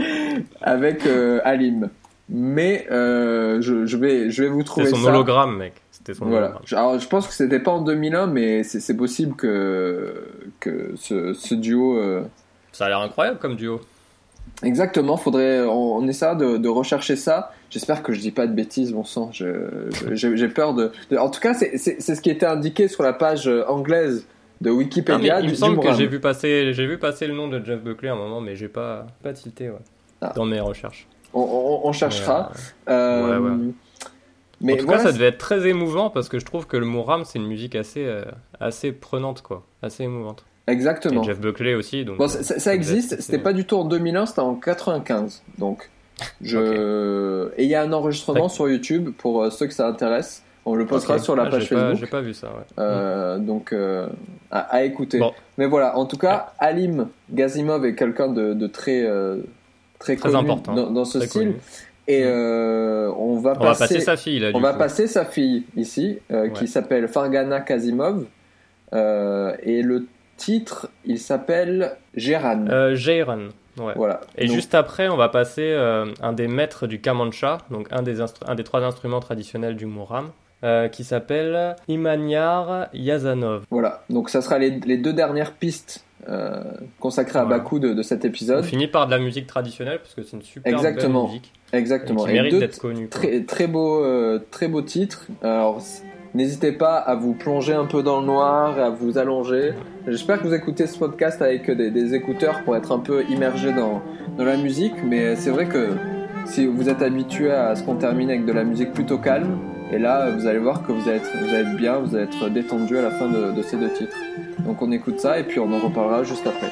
avec euh, Alim. Mais euh, je, je, vais, je vais vous trouver C'était son ça. hologramme, mec. C'était son Voilà. hologramme. Je- Alors, je pense que c'était pas en 2001, mais c'est possible que, que ce, ce duo. euh, Ça a l'air incroyable comme duo. Exactement, faudrait, on, on essaiera de, de rechercher ça. J'espère que je dis pas de bêtises, bon sang. J'ai peur de, de- En tout cas, c'est ce qui était indiqué sur la page euh, anglaise de Ah, mais Wikipédia. il du- me semble du que j'ai vu passer, j'ai vu passer le nom de Jeff Buckley à un moment, mais j'ai pas, pas tilté ouais, Ah. dans mes recherches. On, on- on cherchera. Mais, Euh, ouais, ouais. Mais en tout voilà, cas, ça devait être très émouvant parce que je trouve que le Mouram, c'est une musique assez, euh, assez prenante, quoi, assez émouvante. exactement. Et Jeff Buckley aussi, donc. Bon, euh, ça, ça- ça devait existe. C'était pas du tout en 2001, c'était en 95. Donc, je *laughs* et il y a un enregistrement sur YouTube pour euh, ceux que ça intéresse. On le postera sur la Ah, page Facebook. J'ai pas vu ça, ouais. Euh, donc euh, à, à écouter. Bon. Mais voilà, en tout cas, Alim Gazimov est quelqu'un de, de très euh, très, Très connu important, dans, dans ce très style. connu. Et Mm. euh, on va On va passer, sa fille, là, on va passer sa fille ici, euh, Ouais. qui s'appelle Fargana Kazimov. Euh, et le titre, il s'appelle Geran. Euh, Jairan, ouais. Voilà. Et Donc, juste après, on va passer euh, un des maîtres du kamancha, donc un des, un des trois instruments traditionnels du Mouram, euh, qui s'appelle Imanyar Yazanov. Voilà. Donc ça sera les, les deux dernières pistes euh, consacrées à Voilà. Bakou de, de cet On épisode. finit par de la musique traditionnelle, parce que c'est une super Exactement. belle musique. Exactement. Qui Et mérite d'être connue. Très, très beau, euh, très beau titre. Alors, n'hésitez pas à vous plonger un peu dans le noir, à vous allonger. J'espère que vous écoutez ce podcast avec des, des écouteurs pour être un peu immergé dans, dans la musique. Mais c'est vrai que si vous êtes habitué à ce qu'on termine avec de la musique plutôt calme, et là, vous allez voir que vous allez être, bien, vous allez être détendu à la fin de, de ces deux titres. Donc on écoute ça et puis on en reparlera juste après.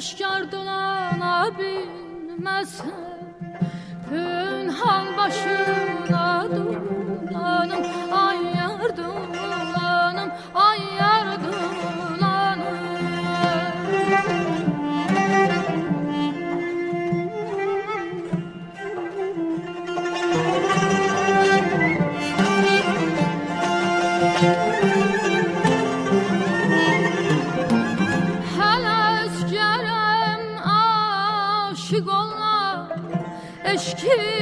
Aşkar dolana bilməsən ki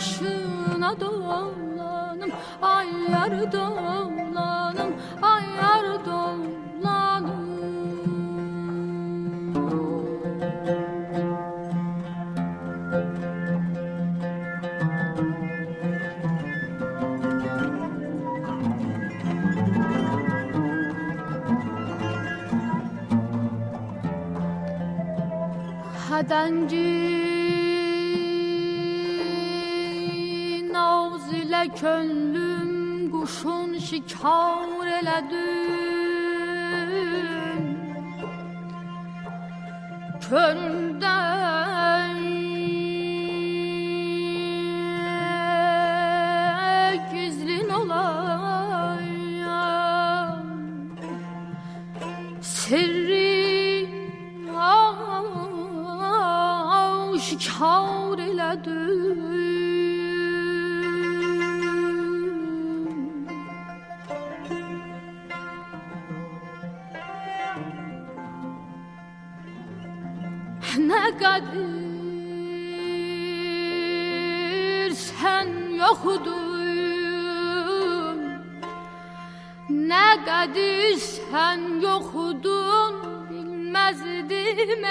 aşık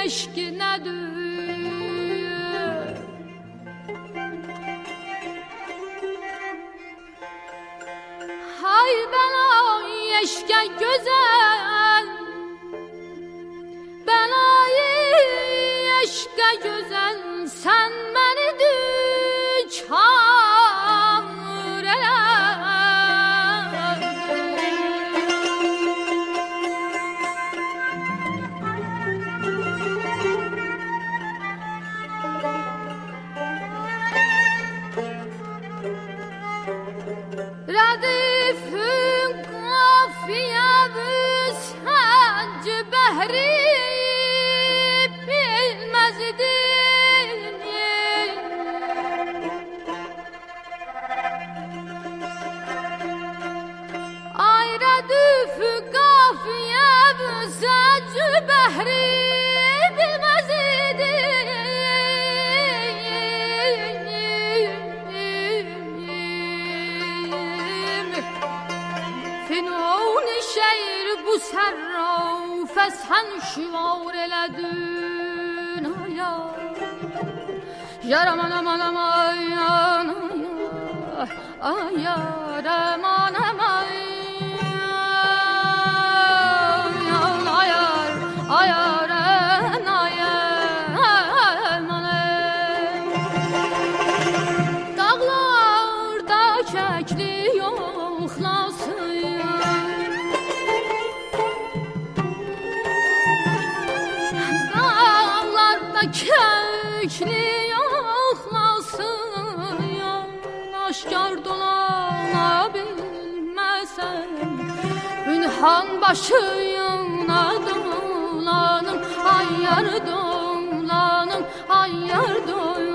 aşkın تدفن قافية بسهج بهري بالمسجد آيرة دفن قافية بسهج بهري sen şivaur eledin ya Yaraman aman aman ya Ay yaraman aman ya Cihan başıyım dolanım Ay yar dolanım Ay yar dolanım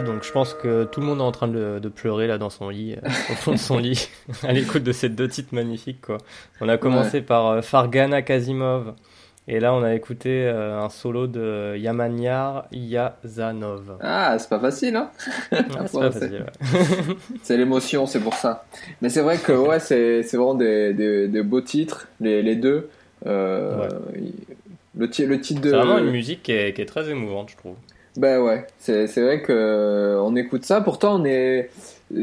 Voilà, donc je pense que tout le monde est en train de, de pleurer là dans son lit, euh, au fond de son lit, *laughs* à l'écoute de ces deux titres magnifiques. Quoi. On a commencé par euh, Fargana Kazimov, et là on a écouté euh, un solo de Yamanyar Yazanov. Ah, c'est pas facile, hein *laughs* c'est pas facile. ouais. *laughs* C'est l'émotion, c'est pour ça. Mais c'est vrai que ouais, c'est vraiment des, des, des beaux titres, les, les deux. Euh, le, ti- le titre de. C'est vraiment une musique qui est, qui est très émouvante, je trouve. Ben ouais, c'est c'est vrai que euh, on écoute ça. Pourtant, on est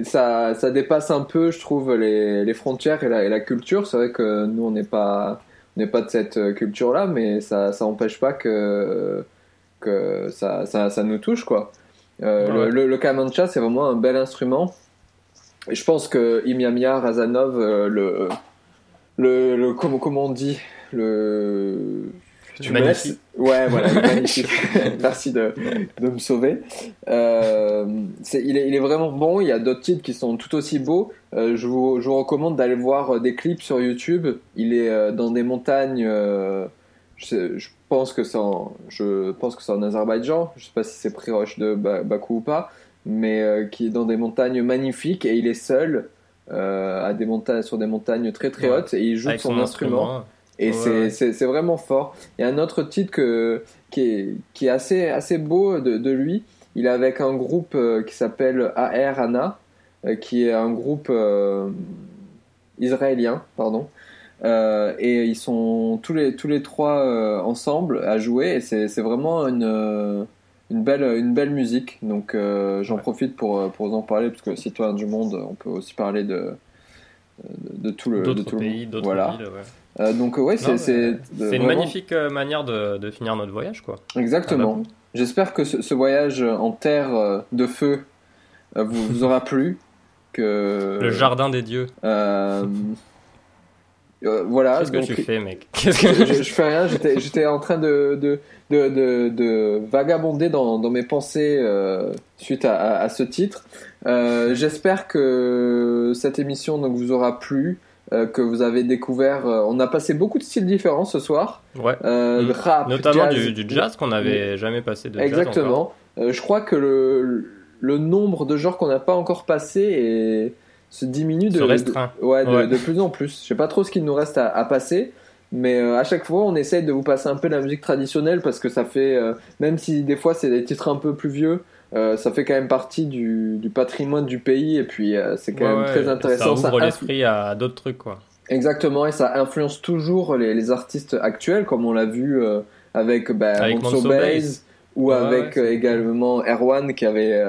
ça ça dépasse un peu, je trouve, les, les frontières et la, et la culture. C'est vrai que nous, on n'est pas on n'est pas de cette culture-là, mais ça ça empêche pas que que ça ça, ça nous touche quoi. Euh, Ouais. le, le, le kamancha, c'est vraiment un bel instrument. Et je pense que Imyamia Razanov, euh, le, le, le comment, comment on dit, le, tu me laisses? Ouais, voilà, *laughs* magnifique. *laughs* Merci de, de me sauver. Euh, il, est, il est vraiment bon. Il y a d'autres titres qui sont tout aussi beaux. Euh, je, vous, je vous recommande d'aller voir euh, des clips sur YouTube. Il est euh, dans des montagnes. je, sais- je pense que c'est en, je pense que c'est en Azerbaïdjan. Je sais pas si c'est proche de Ba- Bakou ou pas, mais qui est dans des montagnes magnifiques et il est seul. à des montagnes sur des montagnes très très hautes et il joue Avec son, instrument. Et Ouais, c'est, vraiment fort. Il y a un autre titre que, qui est, qui est assez, assez beau de, de lui. Il est avec un groupe euh, qui s'appelle AR Ana, euh, qui est un groupe euh, israélien, pardon. Euh, et ils sont tous les, tous les trois euh, ensemble à jouer et c'est, vraiment une, une, belle, une belle musique. Donc j'en profite pour, pour vous en parler parce que Citoyen du Monde, on peut aussi parler de, de, de tout le, de tout le pays, monde. Voilà. villes. ouais. Euh, donc euh, ouais, c'est c'est C'est une magnifique euh, manière de, de finir notre voyage, quoi. Exactement. Ah J'espère que ce, ce voyage en terre euh, de feu euh, vous, vous aura plu. Que Le jardin des dieux. euh, euh, voilà. Qu'est-ce que donc, tu fais, mec? *laughs* Que- je, je fais rien. J'étais j'étais en train de de, de, de, de vagabonder dans, dans mes pensées euh, suite à, à, à ce titre. Euh, J'espère que cette émission donc vous aura plu. Euh, que vous avez découvert. euh, on a passé beaucoup de styles différents ce soir. Ouais. Euh, Mm. rap, Notamment jazz. du, du jazz qu'on n'avait jamais passé de. Exactement. Je crois que le, le nombre de genres qu'on n'a pas encore passé est- se diminue de, Se restreint. de- ouais, de, Ouais. de plus en plus. Je sais pas trop ce qu'il nous reste à, à passer, mais à chaque fois on essaye de vous passer un peu de la musique traditionnelle parce que ça fait, même si des fois c'est des titres un peu plus vieux, euh, ça fait quand même partie du, du patrimoine du pays et puis euh, c'est quand Ouais, même ouais, très intéressant. Ça ouvre l'esprit à d'autres trucs, quoi. Exactement, et ça influence toujours les, les artistes actuels, comme on l'a vu euh, avec, bah, Avec Monso Monso ou Ouais, avec également Erwan qui avait,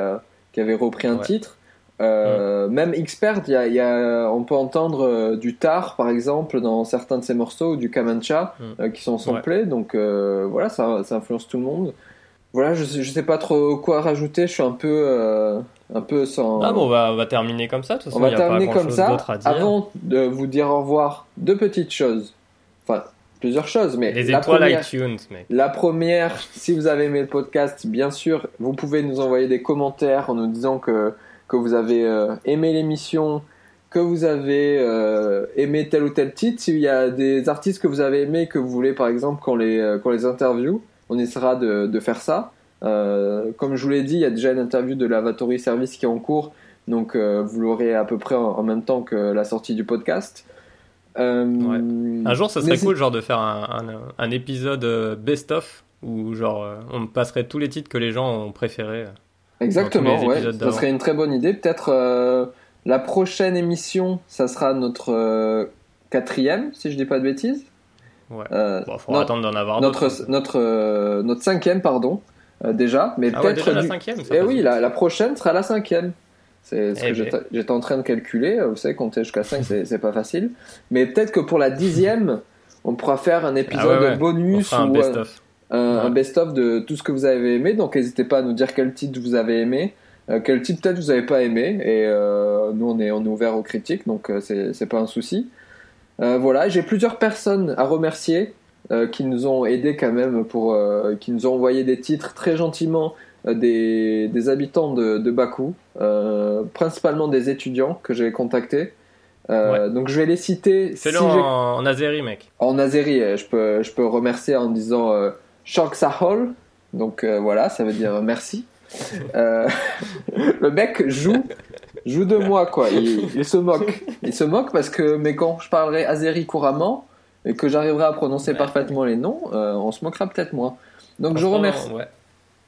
qui avait repris un titre. Euh, Même Expert, y a, y a- on peut entendre du tar par exemple dans certains de ses morceaux ou du Kamancha Mm. qui sont samplés, donc voilà, ça, ça influence tout le monde. Voilà, je sais, je sais pas trop quoi rajouter, je suis un peu, euh, un peu sans. Ah bon, on va, on va terminer comme ça. De toute façon, On va y a pas terminer comme ça. d'autre à dire. Avant de vous dire au revoir, deux petites choses. Enfin, plusieurs choses, mais Les la étoiles première, iTunes, mec. la première, si vous avez aimé le podcast, bien sûr, vous pouvez nous envoyer des commentaires en nous disant que, que vous avez euh, aimé l'émission, que vous avez euh, aimé tel ou tel titre. S'il y a des artistes que vous avez aimés, que vous voulez par exemple qu'on les, qu'on les interviewe, on essaiera de, de faire ça. Euh, comme je vous l'ai dit, il y a déjà une interview de l'Avatory Service qui est en cours, donc euh, vous l'aurez à peu près en, en même temps que la sortie du podcast. Euh, Un jour, ça serait cool, genre, de faire un, un, un épisode best-of où, genre, on passerait tous les titres que les gens ont préférés. Exactement, ouais. Ça serait une très bonne idée. Peut-être la prochaine émission, ça sera notre quatrième, si je dis pas de bêtises. Ouais. Euh, Bon, faudra attendre d'en avoir notre euh, notre cinquième, pardon, euh, déjà. Mais Ah ouais, peut-être la du- cinquième, Eh passe oui, la, la prochaine sera la cinquième. C'est ce Eh que ben. j'étais en train de calculer. Vous savez, compter jusqu'à 5, c'est pas facile. Mais peut-être que pour la dixième, on pourra faire un épisode Ah ouais, ouais. On bonus un ou euh, best-of. un, un best-of de tout ce que vous avez aimé. Donc n'hésitez pas à nous dire quel titre vous avez aimé, euh, quel titre peut-être vous n'avez pas aimé. Et euh, nous, on est, on est ouvert aux critiques, donc euh, c'est pas un souci. Euh, voilà, j'ai plusieurs personnes à remercier euh, qui nous ont aidés quand même pour, euh, qui nous ont envoyé des titres très gentiment des, des habitants de, de Bakou, euh, principalement des étudiants que j'ai contactés. Euh, Donc je vais les citer. Fais-le si j'ai- en, en azéri, mec. en azéri, euh, je peux, je peux remercier en disant euh, Shank Sahol. Donc euh, voilà, ça veut dire merci. Euh, *laughs* le mec joue, joue de moi, quoi. Il, il se moque. Il se moque parce que, mais quand je parlerai azéri couramment et que j'arriverai à prononcer Ouais. parfaitement les noms, euh, on se moquera peut-être moins. Donc je remercie, ouais.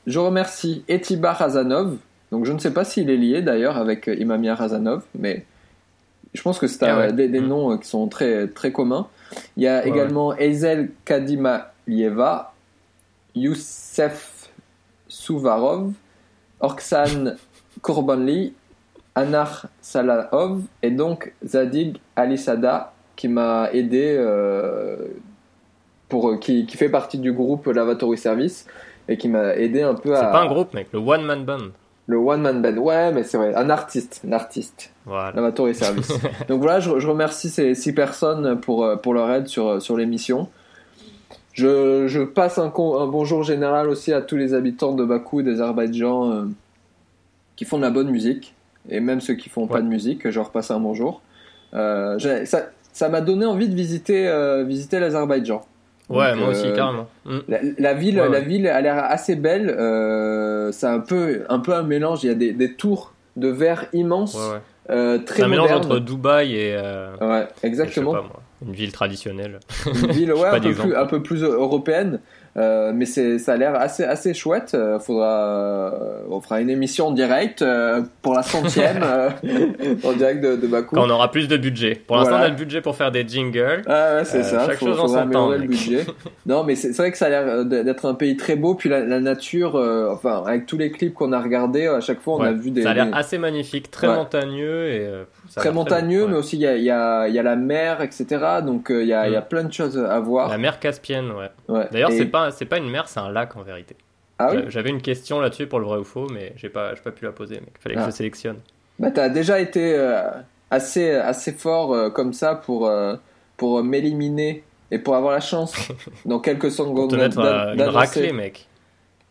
je remercie Etibar Razanov. Donc je ne sais pas s'il est lié d'ailleurs avec euh, Imamia Razanov, mais je pense que c'est Ah ouais. des, des Mm. noms euh, qui sont très, très communs. Il y a également Ezel Kadimalieva, Youssef Souvarov, Orksan Korbanli, Anar Salahov et donc Zadig Alisada qui m'a aidé euh, pour qui, qui fait partie du groupe Lavatory Service et qui m'a aidé un peu C'est à pas un groupe, mec, le One Man Band. le one man band. Ouais, mais c'est vrai, un artiste, un artiste. Voilà. Lavatory *laughs* Service. Donc voilà, je, je remercie ces six personnes pour, euh, pour leur aide sur, sur l'émission. Je, je passe un, con- un bonjour général aussi à tous les habitants de Bakou, des Azerbaïdjan, euh, qui font de la bonne musique, et même ceux qui font pas de musique, je leur passe un bonjour. Euh, ça ça m'a donné envie de visiter, euh, visiter l'Azerbaïdjan. Ouais, Donc, moi aussi, euh, carrément. Mm. La, la ville, Ouais, ouais. la ville a l'air assez belle. Euh, c'est un peu, un peu un mélange. Il y a des, des tours de verre immenses, Ouais, ouais. euh, très un mélange entre Dubaï et. euh, Ouais, et exactement. je sais pas, moi, une ville traditionnelle. Une ville *laughs* ouais, Pas un, peu d'exemple. plus, un peu plus européenne. Euh, mais c'est, ça a l'air assez, assez chouette. Euh, faudra, euh, on fera une émission en direct euh, pour la centième *laughs* euh, en direct de, de Bakou. Quand on aura plus de budget. Pour l'instant, Voilà. on a le budget pour faire des jingles. Ah ouais, c'est Euh, ça. chaque faut, chose en son temps, le budget. *laughs* non, mais c'est c'est vrai que ça a l'air d'être un pays très beau. Puis la, la nature, euh, enfin, avec tous les clips qu'on a regardés, à chaque fois, on Ouais. a vu des. ça a l'air des- assez magnifique, très Ouais. montagneux et. Ça très montagneux, mais ouais. aussi il y a, il y, a, il y a la mer, etc. Donc euh, il y, a, il y a plein de choses à voir. La mer Caspienne, ouais. Ouais. D'ailleurs, Et- c'est pas, c'est pas une mer, c'est un lac en vérité. Ah oui J'a- J'avais une question là-dessus pour le vrai ou faux, mais j'ai pas, j'ai pas pu la poser. Mec. Fallait que Ah. je sélectionne. Bah, t'as déjà été euh, assez, assez fort euh, comme ça pour, euh, pour m'éliminer et pour avoir la chance *laughs* dans quelques secondes Pour te d'an- mettre d'an- une d'annoncer. raclée, mec.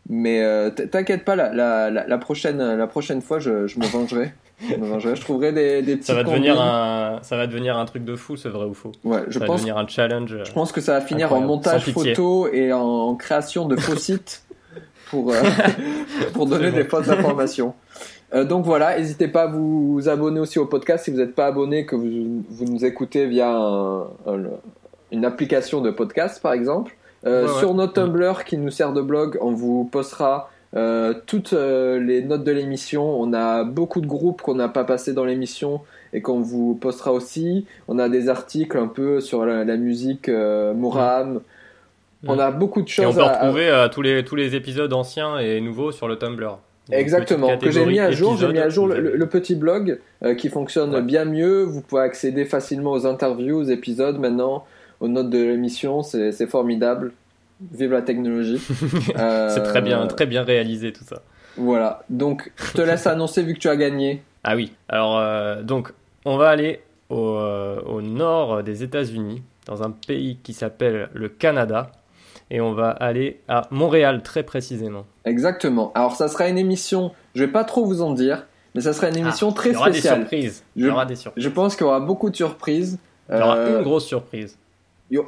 Mais euh, t'inquiète pas, la, la, la, la prochaine, la prochaine fois, je, je me vengerai. Je trouverai des, des petits Ça va devenir combines. un, ça va devenir un truc de fou, ce vrai ou faux? Ouais, je ça va devenir un challenge. je pense que ça va finir en montage photo et en création de faux sites *laughs* pour, euh, *laughs* pour donner des fausses informations. Euh, donc voilà, n'hésitez pas à vous abonner aussi au podcast si vous n'êtes pas abonné, que vous, vous nous écoutez via un- un- une application de podcast par exemple. Euh, Ouais, ouais. Sur notre Tumblr qui nous sert de blog, on vous postera euh, toutes euh, les notes de l'émission. On a beaucoup de groupes qu'on n'a pas passé dans l'émission et qu'on vous postera aussi. On a des articles un peu sur la, la musique euh, Mouram. On a beaucoup de Et choses on peut à- retrouver euh, tous, les, tous les épisodes anciens et nouveaux sur le Tumblr. Exactement, que j'ai mis à jour. J'ai mis à jour le, petit blog qui fonctionne Ouais. bien mieux. Vous pouvez accéder facilement aux interviews, aux épisodes maintenant, aux notes de l'émission. C'est formidable. Vive la technologie. *laughs* Euh, C'est très bien, très bien réalisé tout ça. Voilà. Donc, je te laisse *laughs* annoncer vu que tu as gagné. Ah oui, alors euh, donc on va aller au, euh, au nord des États-Unis, dans un pays qui s'appelle le Canada, et on va aller à Montréal très précisément. Exactement. Alors, ça sera une émission. Je vais pas trop vous en dire, mais ça sera une émission Ah, très il y aura des spéciale. surprises. Il Je- y aura des surprises. Je pense qu'il y aura beaucoup de surprises. Il y aura une grosse surprise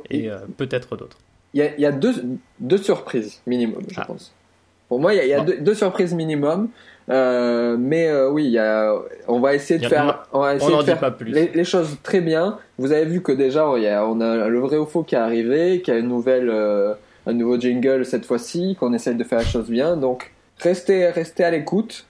et euh, peut-être d'autres. Il y a, il y a deux, deux surprises minimum, je Ah. pense. Pour moi, il y a, y deux, deux surprises minimum. Euh, mais euh, oui, il y a, on va essayer de faire, on va essayer de faire pas plus. Les, les choses très bien. Vous avez vu que déjà, il y a, on a le vrai ou faux qui est arrivé, qui a une nouvelle, euh, un nouveau jingle cette fois-ci, qu'on essaye de faire la chose bien. Donc, restez, restez à l'écoute.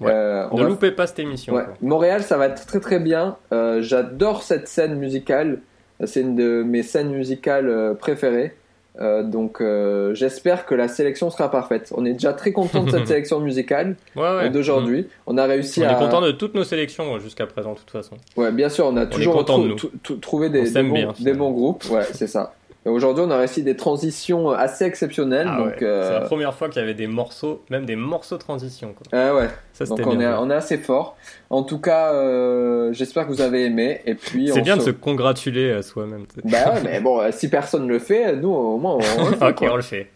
Ouais. On Ne va- loupez pas cette émission. Ouais. Montréal, ça va être très très bien. J'adore cette scène musicale. C'est une de mes scènes musicales préférées. Euh, donc euh, j'espère que la sélection sera parfaite. On est déjà très content de cette *laughs* sélection musicale Ouais, ouais. euh, d'aujourd'hui. On a réussi On à. est content de toutes nos sélections jusqu'à présent, de toute façon. Ouais, bien sûr, on a toujours de trou- trouvé On des, des, s'aime bons, bien, des finalement. bons groupes. Ouais, c'est ça. Aujourd'hui, on a réussi des transitions assez exceptionnelles. Ah donc, ouais. C'est euh, la première fois qu'il y avait des morceaux, même des morceaux transition. Quoi. ah ouais. Ça, Donc on est, on est assez fort. En tout cas, euh, j'espère que vous avez aimé. Et puis C'est bien de se- congratuler à soi-même. Bah ouais, *laughs* mais bon, euh, si personne le fait, nous au moins on, le fait, ok, quoi. on le fait.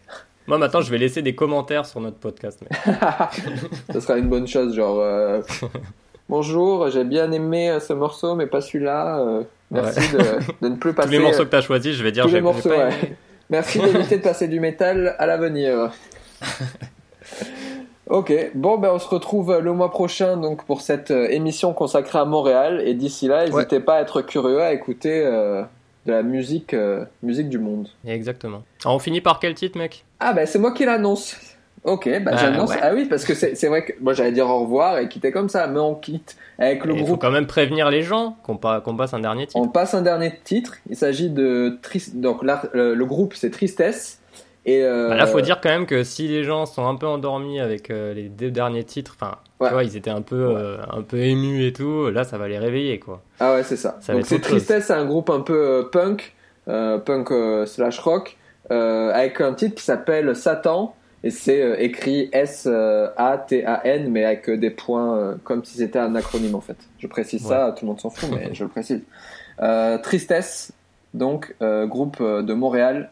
Moi maintenant, je vais laisser des commentaires sur notre podcast. mec. *laughs* Ça sera une bonne chose, genre euh, *laughs* bonjour, j'ai bien aimé euh, ce morceau, mais pas celui-là. euh, merci de, de ne plus passer. *laughs* Tous les morceaux que tu as choisis, je vais dire tous j'ai les morceaux, pas ouais. aimé. *laughs* Merci d'éviter de passer du métal à l'avenir. *laughs* Ok, bon ben on se retrouve le mois prochain donc pour cette euh, émission consacrée à Montréal et d'ici là n'hésitez pas à être curieux à écouter euh, de la musique euh, musique du monde. Exactement. Alors, on finit par quel titre mec? Ah ben c'est moi qui l'annonce. Ok, bah, Bah, j'annonce. ouais. Ah oui parce que c'est vrai que moi j'allais dire au revoir et quitter comme ça, mais on quitte avec le Il faut groupe. quand même prévenir les gens qu'on pa- qu'on passe un dernier titre. On passe un dernier titre. Il s'agit de Tris- donc là le, le groupe c'est Tristesse et euh, Bah là, faut dire quand même que si les gens sont un peu endormis avec euh, les deux derniers titres, enfin, Ouais. tu vois, ils étaient un peu, euh, un peu émus et tout. Là, ça va les réveiller, quoi. Ah ouais, c'est ça. Donc c'est. Tristesse, c'est un groupe un peu euh, punk, punk slash rock, avec un titre qui s'appelle Satan, et c'est euh, écrit S-A-T-A-N, mais avec euh, des points euh, comme si c'était un acronyme en fait. Je précise ça, tout le monde s'en fout, mais *laughs* je le précise. Tristesse, donc groupe de Montréal,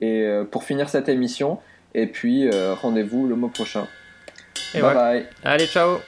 et pour finir cette émission, et puis rendez-vous le mois prochain. Et bye ouais. bye. Allez, ciao